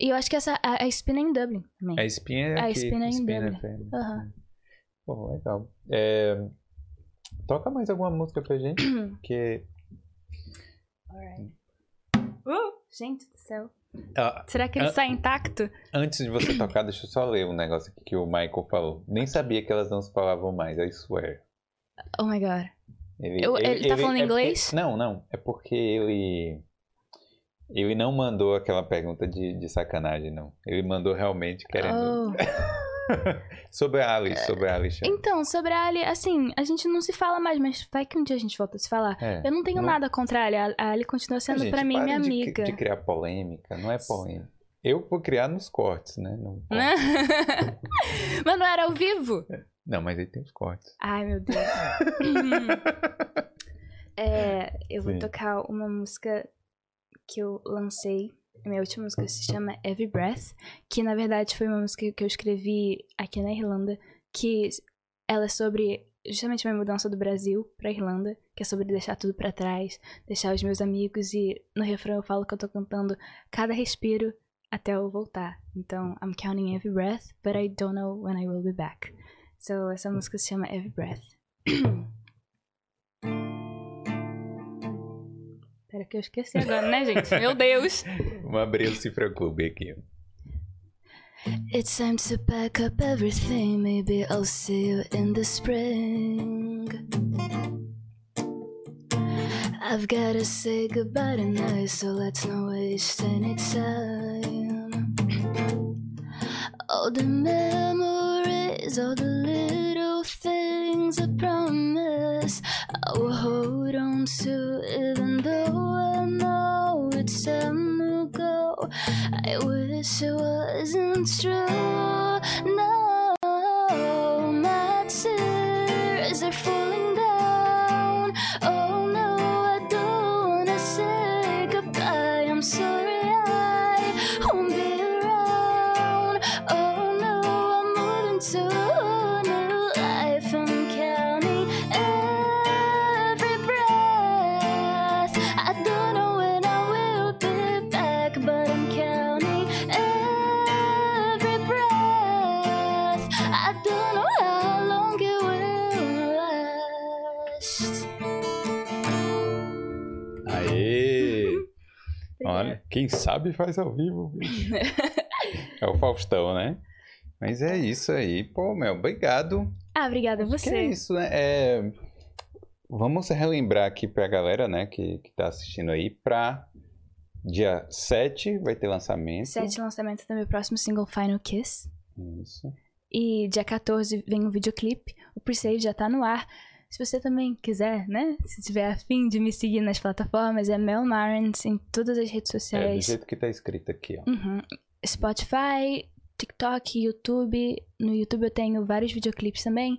E eu acho que essa a, a Spin é em Dublin também.
A Espinha é
A
aqui,
Espinha é em
Espinha
Dublin.
FM.
Aham.
Pô, legal. É, Toca mais alguma música pra gente, <clears throat> porque...
Alright. Uh, gente do céu.
Ah,
Será que ele sai intacto?
antes de você tocar, deixa eu só ler um negócio aqui que o Michael falou. Nem sabia que elas não se falavam mais, I swear.
Oh my god.
Ele,
Eu- ele tá falando
é porque-
inglês?
Não, não. É porque ele. Ele não mandou aquela pergunta de, de sacanagem, não. Ele mandou realmente querendo.
Oh. <laughs> <laughs>
sobre a Alice, sobre a Alice.
Então, sobre a Ali, assim, a gente não se fala mais, mas vai que um dia a gente volta a se falar.
É,
Eu não tenho
não-
nada contra a Ali. A Ali continua sendo pra mim minha
de,
amiga.
De criar polêmica, não é polêmica. Eu vou criar nos cortes, né? Não, <laughs>
mas não era ao vivo?
não mas aí tem os cortes.
Ai, meu Deus. <laughs> É, eu vou
Sim.
tocar uma música que eu lancei. Minha última música se chama Every Breath, que na verdade foi uma música que eu escrevi aqui na Irlanda, que ela é sobre justamente minha mudança do Brasil pra Irlanda, que é sobre deixar tudo pra trás, deixar os meus amigos e no refrão eu falo que eu tô cantando cada respiro até eu voltar. Então, I'm counting every breath, but I don't know when I will be back. So, essa música se chama Every Breath. <clears throat> Pera que eu esqueci agora, né, gente? <laughs> Meu Deus!
Vamos abrir o Cifra Clube aqui.
It's time to pack up everything. Maybe I'll see you in the spring. I've gotta say goodbye tonight, so let's not waste any time. All the memories, all the little things I promise I will hold on to, even though wish it wasn't true.
Quem sabe faz ao vivo. <laughs> é o Faustão, né? Mas é isso aí. Pô, Mel, obrigado.
Ah, obrigada a
Que é
você.
isso, né? É, Vamos relembrar aqui pra galera, né, que, que tá assistindo aí, pra dia 7 vai ter lançamento.
Sete lançamento do meu próximo single Final Kiss.
Isso.
E dia 14 vem um videoclipe. O pre-save já tá no ar. Se você também quiser, né? Se tiver afim de me seguir nas plataformas, é Mel Marins em todas as redes
É, do
sociais.
jeito que tá escrito aqui, ó.
Uhum. Spotify, TikTok, YouTube. No YouTube eu tenho vários videoclipes também.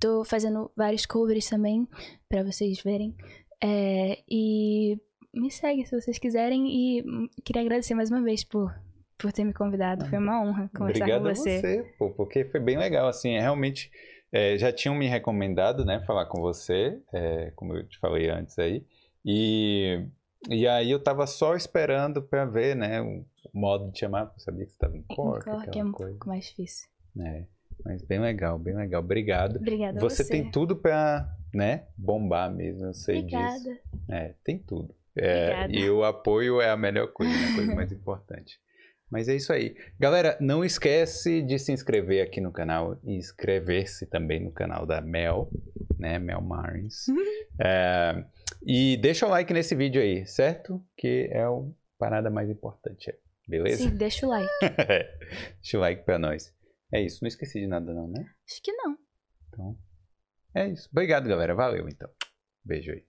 Tô fazendo vários covers também pra vocês verem. É, e me segue se vocês quiserem. E queria agradecer mais uma vez por, por ter me convidado. Foi uma honra conversar
Obrigado
com
a
você.
você, pô, porque foi bem legal, assim, é realmente, é, já tinham me recomendado, né, falar com você, é, como eu te falei antes aí, e, e aí eu tava só esperando pra ver, né, o modo de chamar, porque eu sabia que você tava em Cork,
Cork é um
coisa,
pouco mais difícil.
né, mas bem legal, bem legal, obrigado.
Obrigada
Você
você.
tem tudo pra, né, bombar mesmo, eu sei disso.
Obrigada.
É, tem tudo. É, e o apoio é a melhor coisa, né? a coisa mais <laughs> importante. Mas é isso aí. Galera, não esquece de se inscrever aqui no canal e inscrever-se também no canal da Mel, né? Mel Marins. <laughs> É, e deixa o like nesse vídeo aí, certo? Que é a parada mais importante. aí, Beleza?
Sim, deixa o like. <laughs>
deixa o like pra nós. É isso. Não esqueci de nada não, né?
Acho que não.
Então, é isso. Obrigado, galera. Valeu, então. Beijo aí.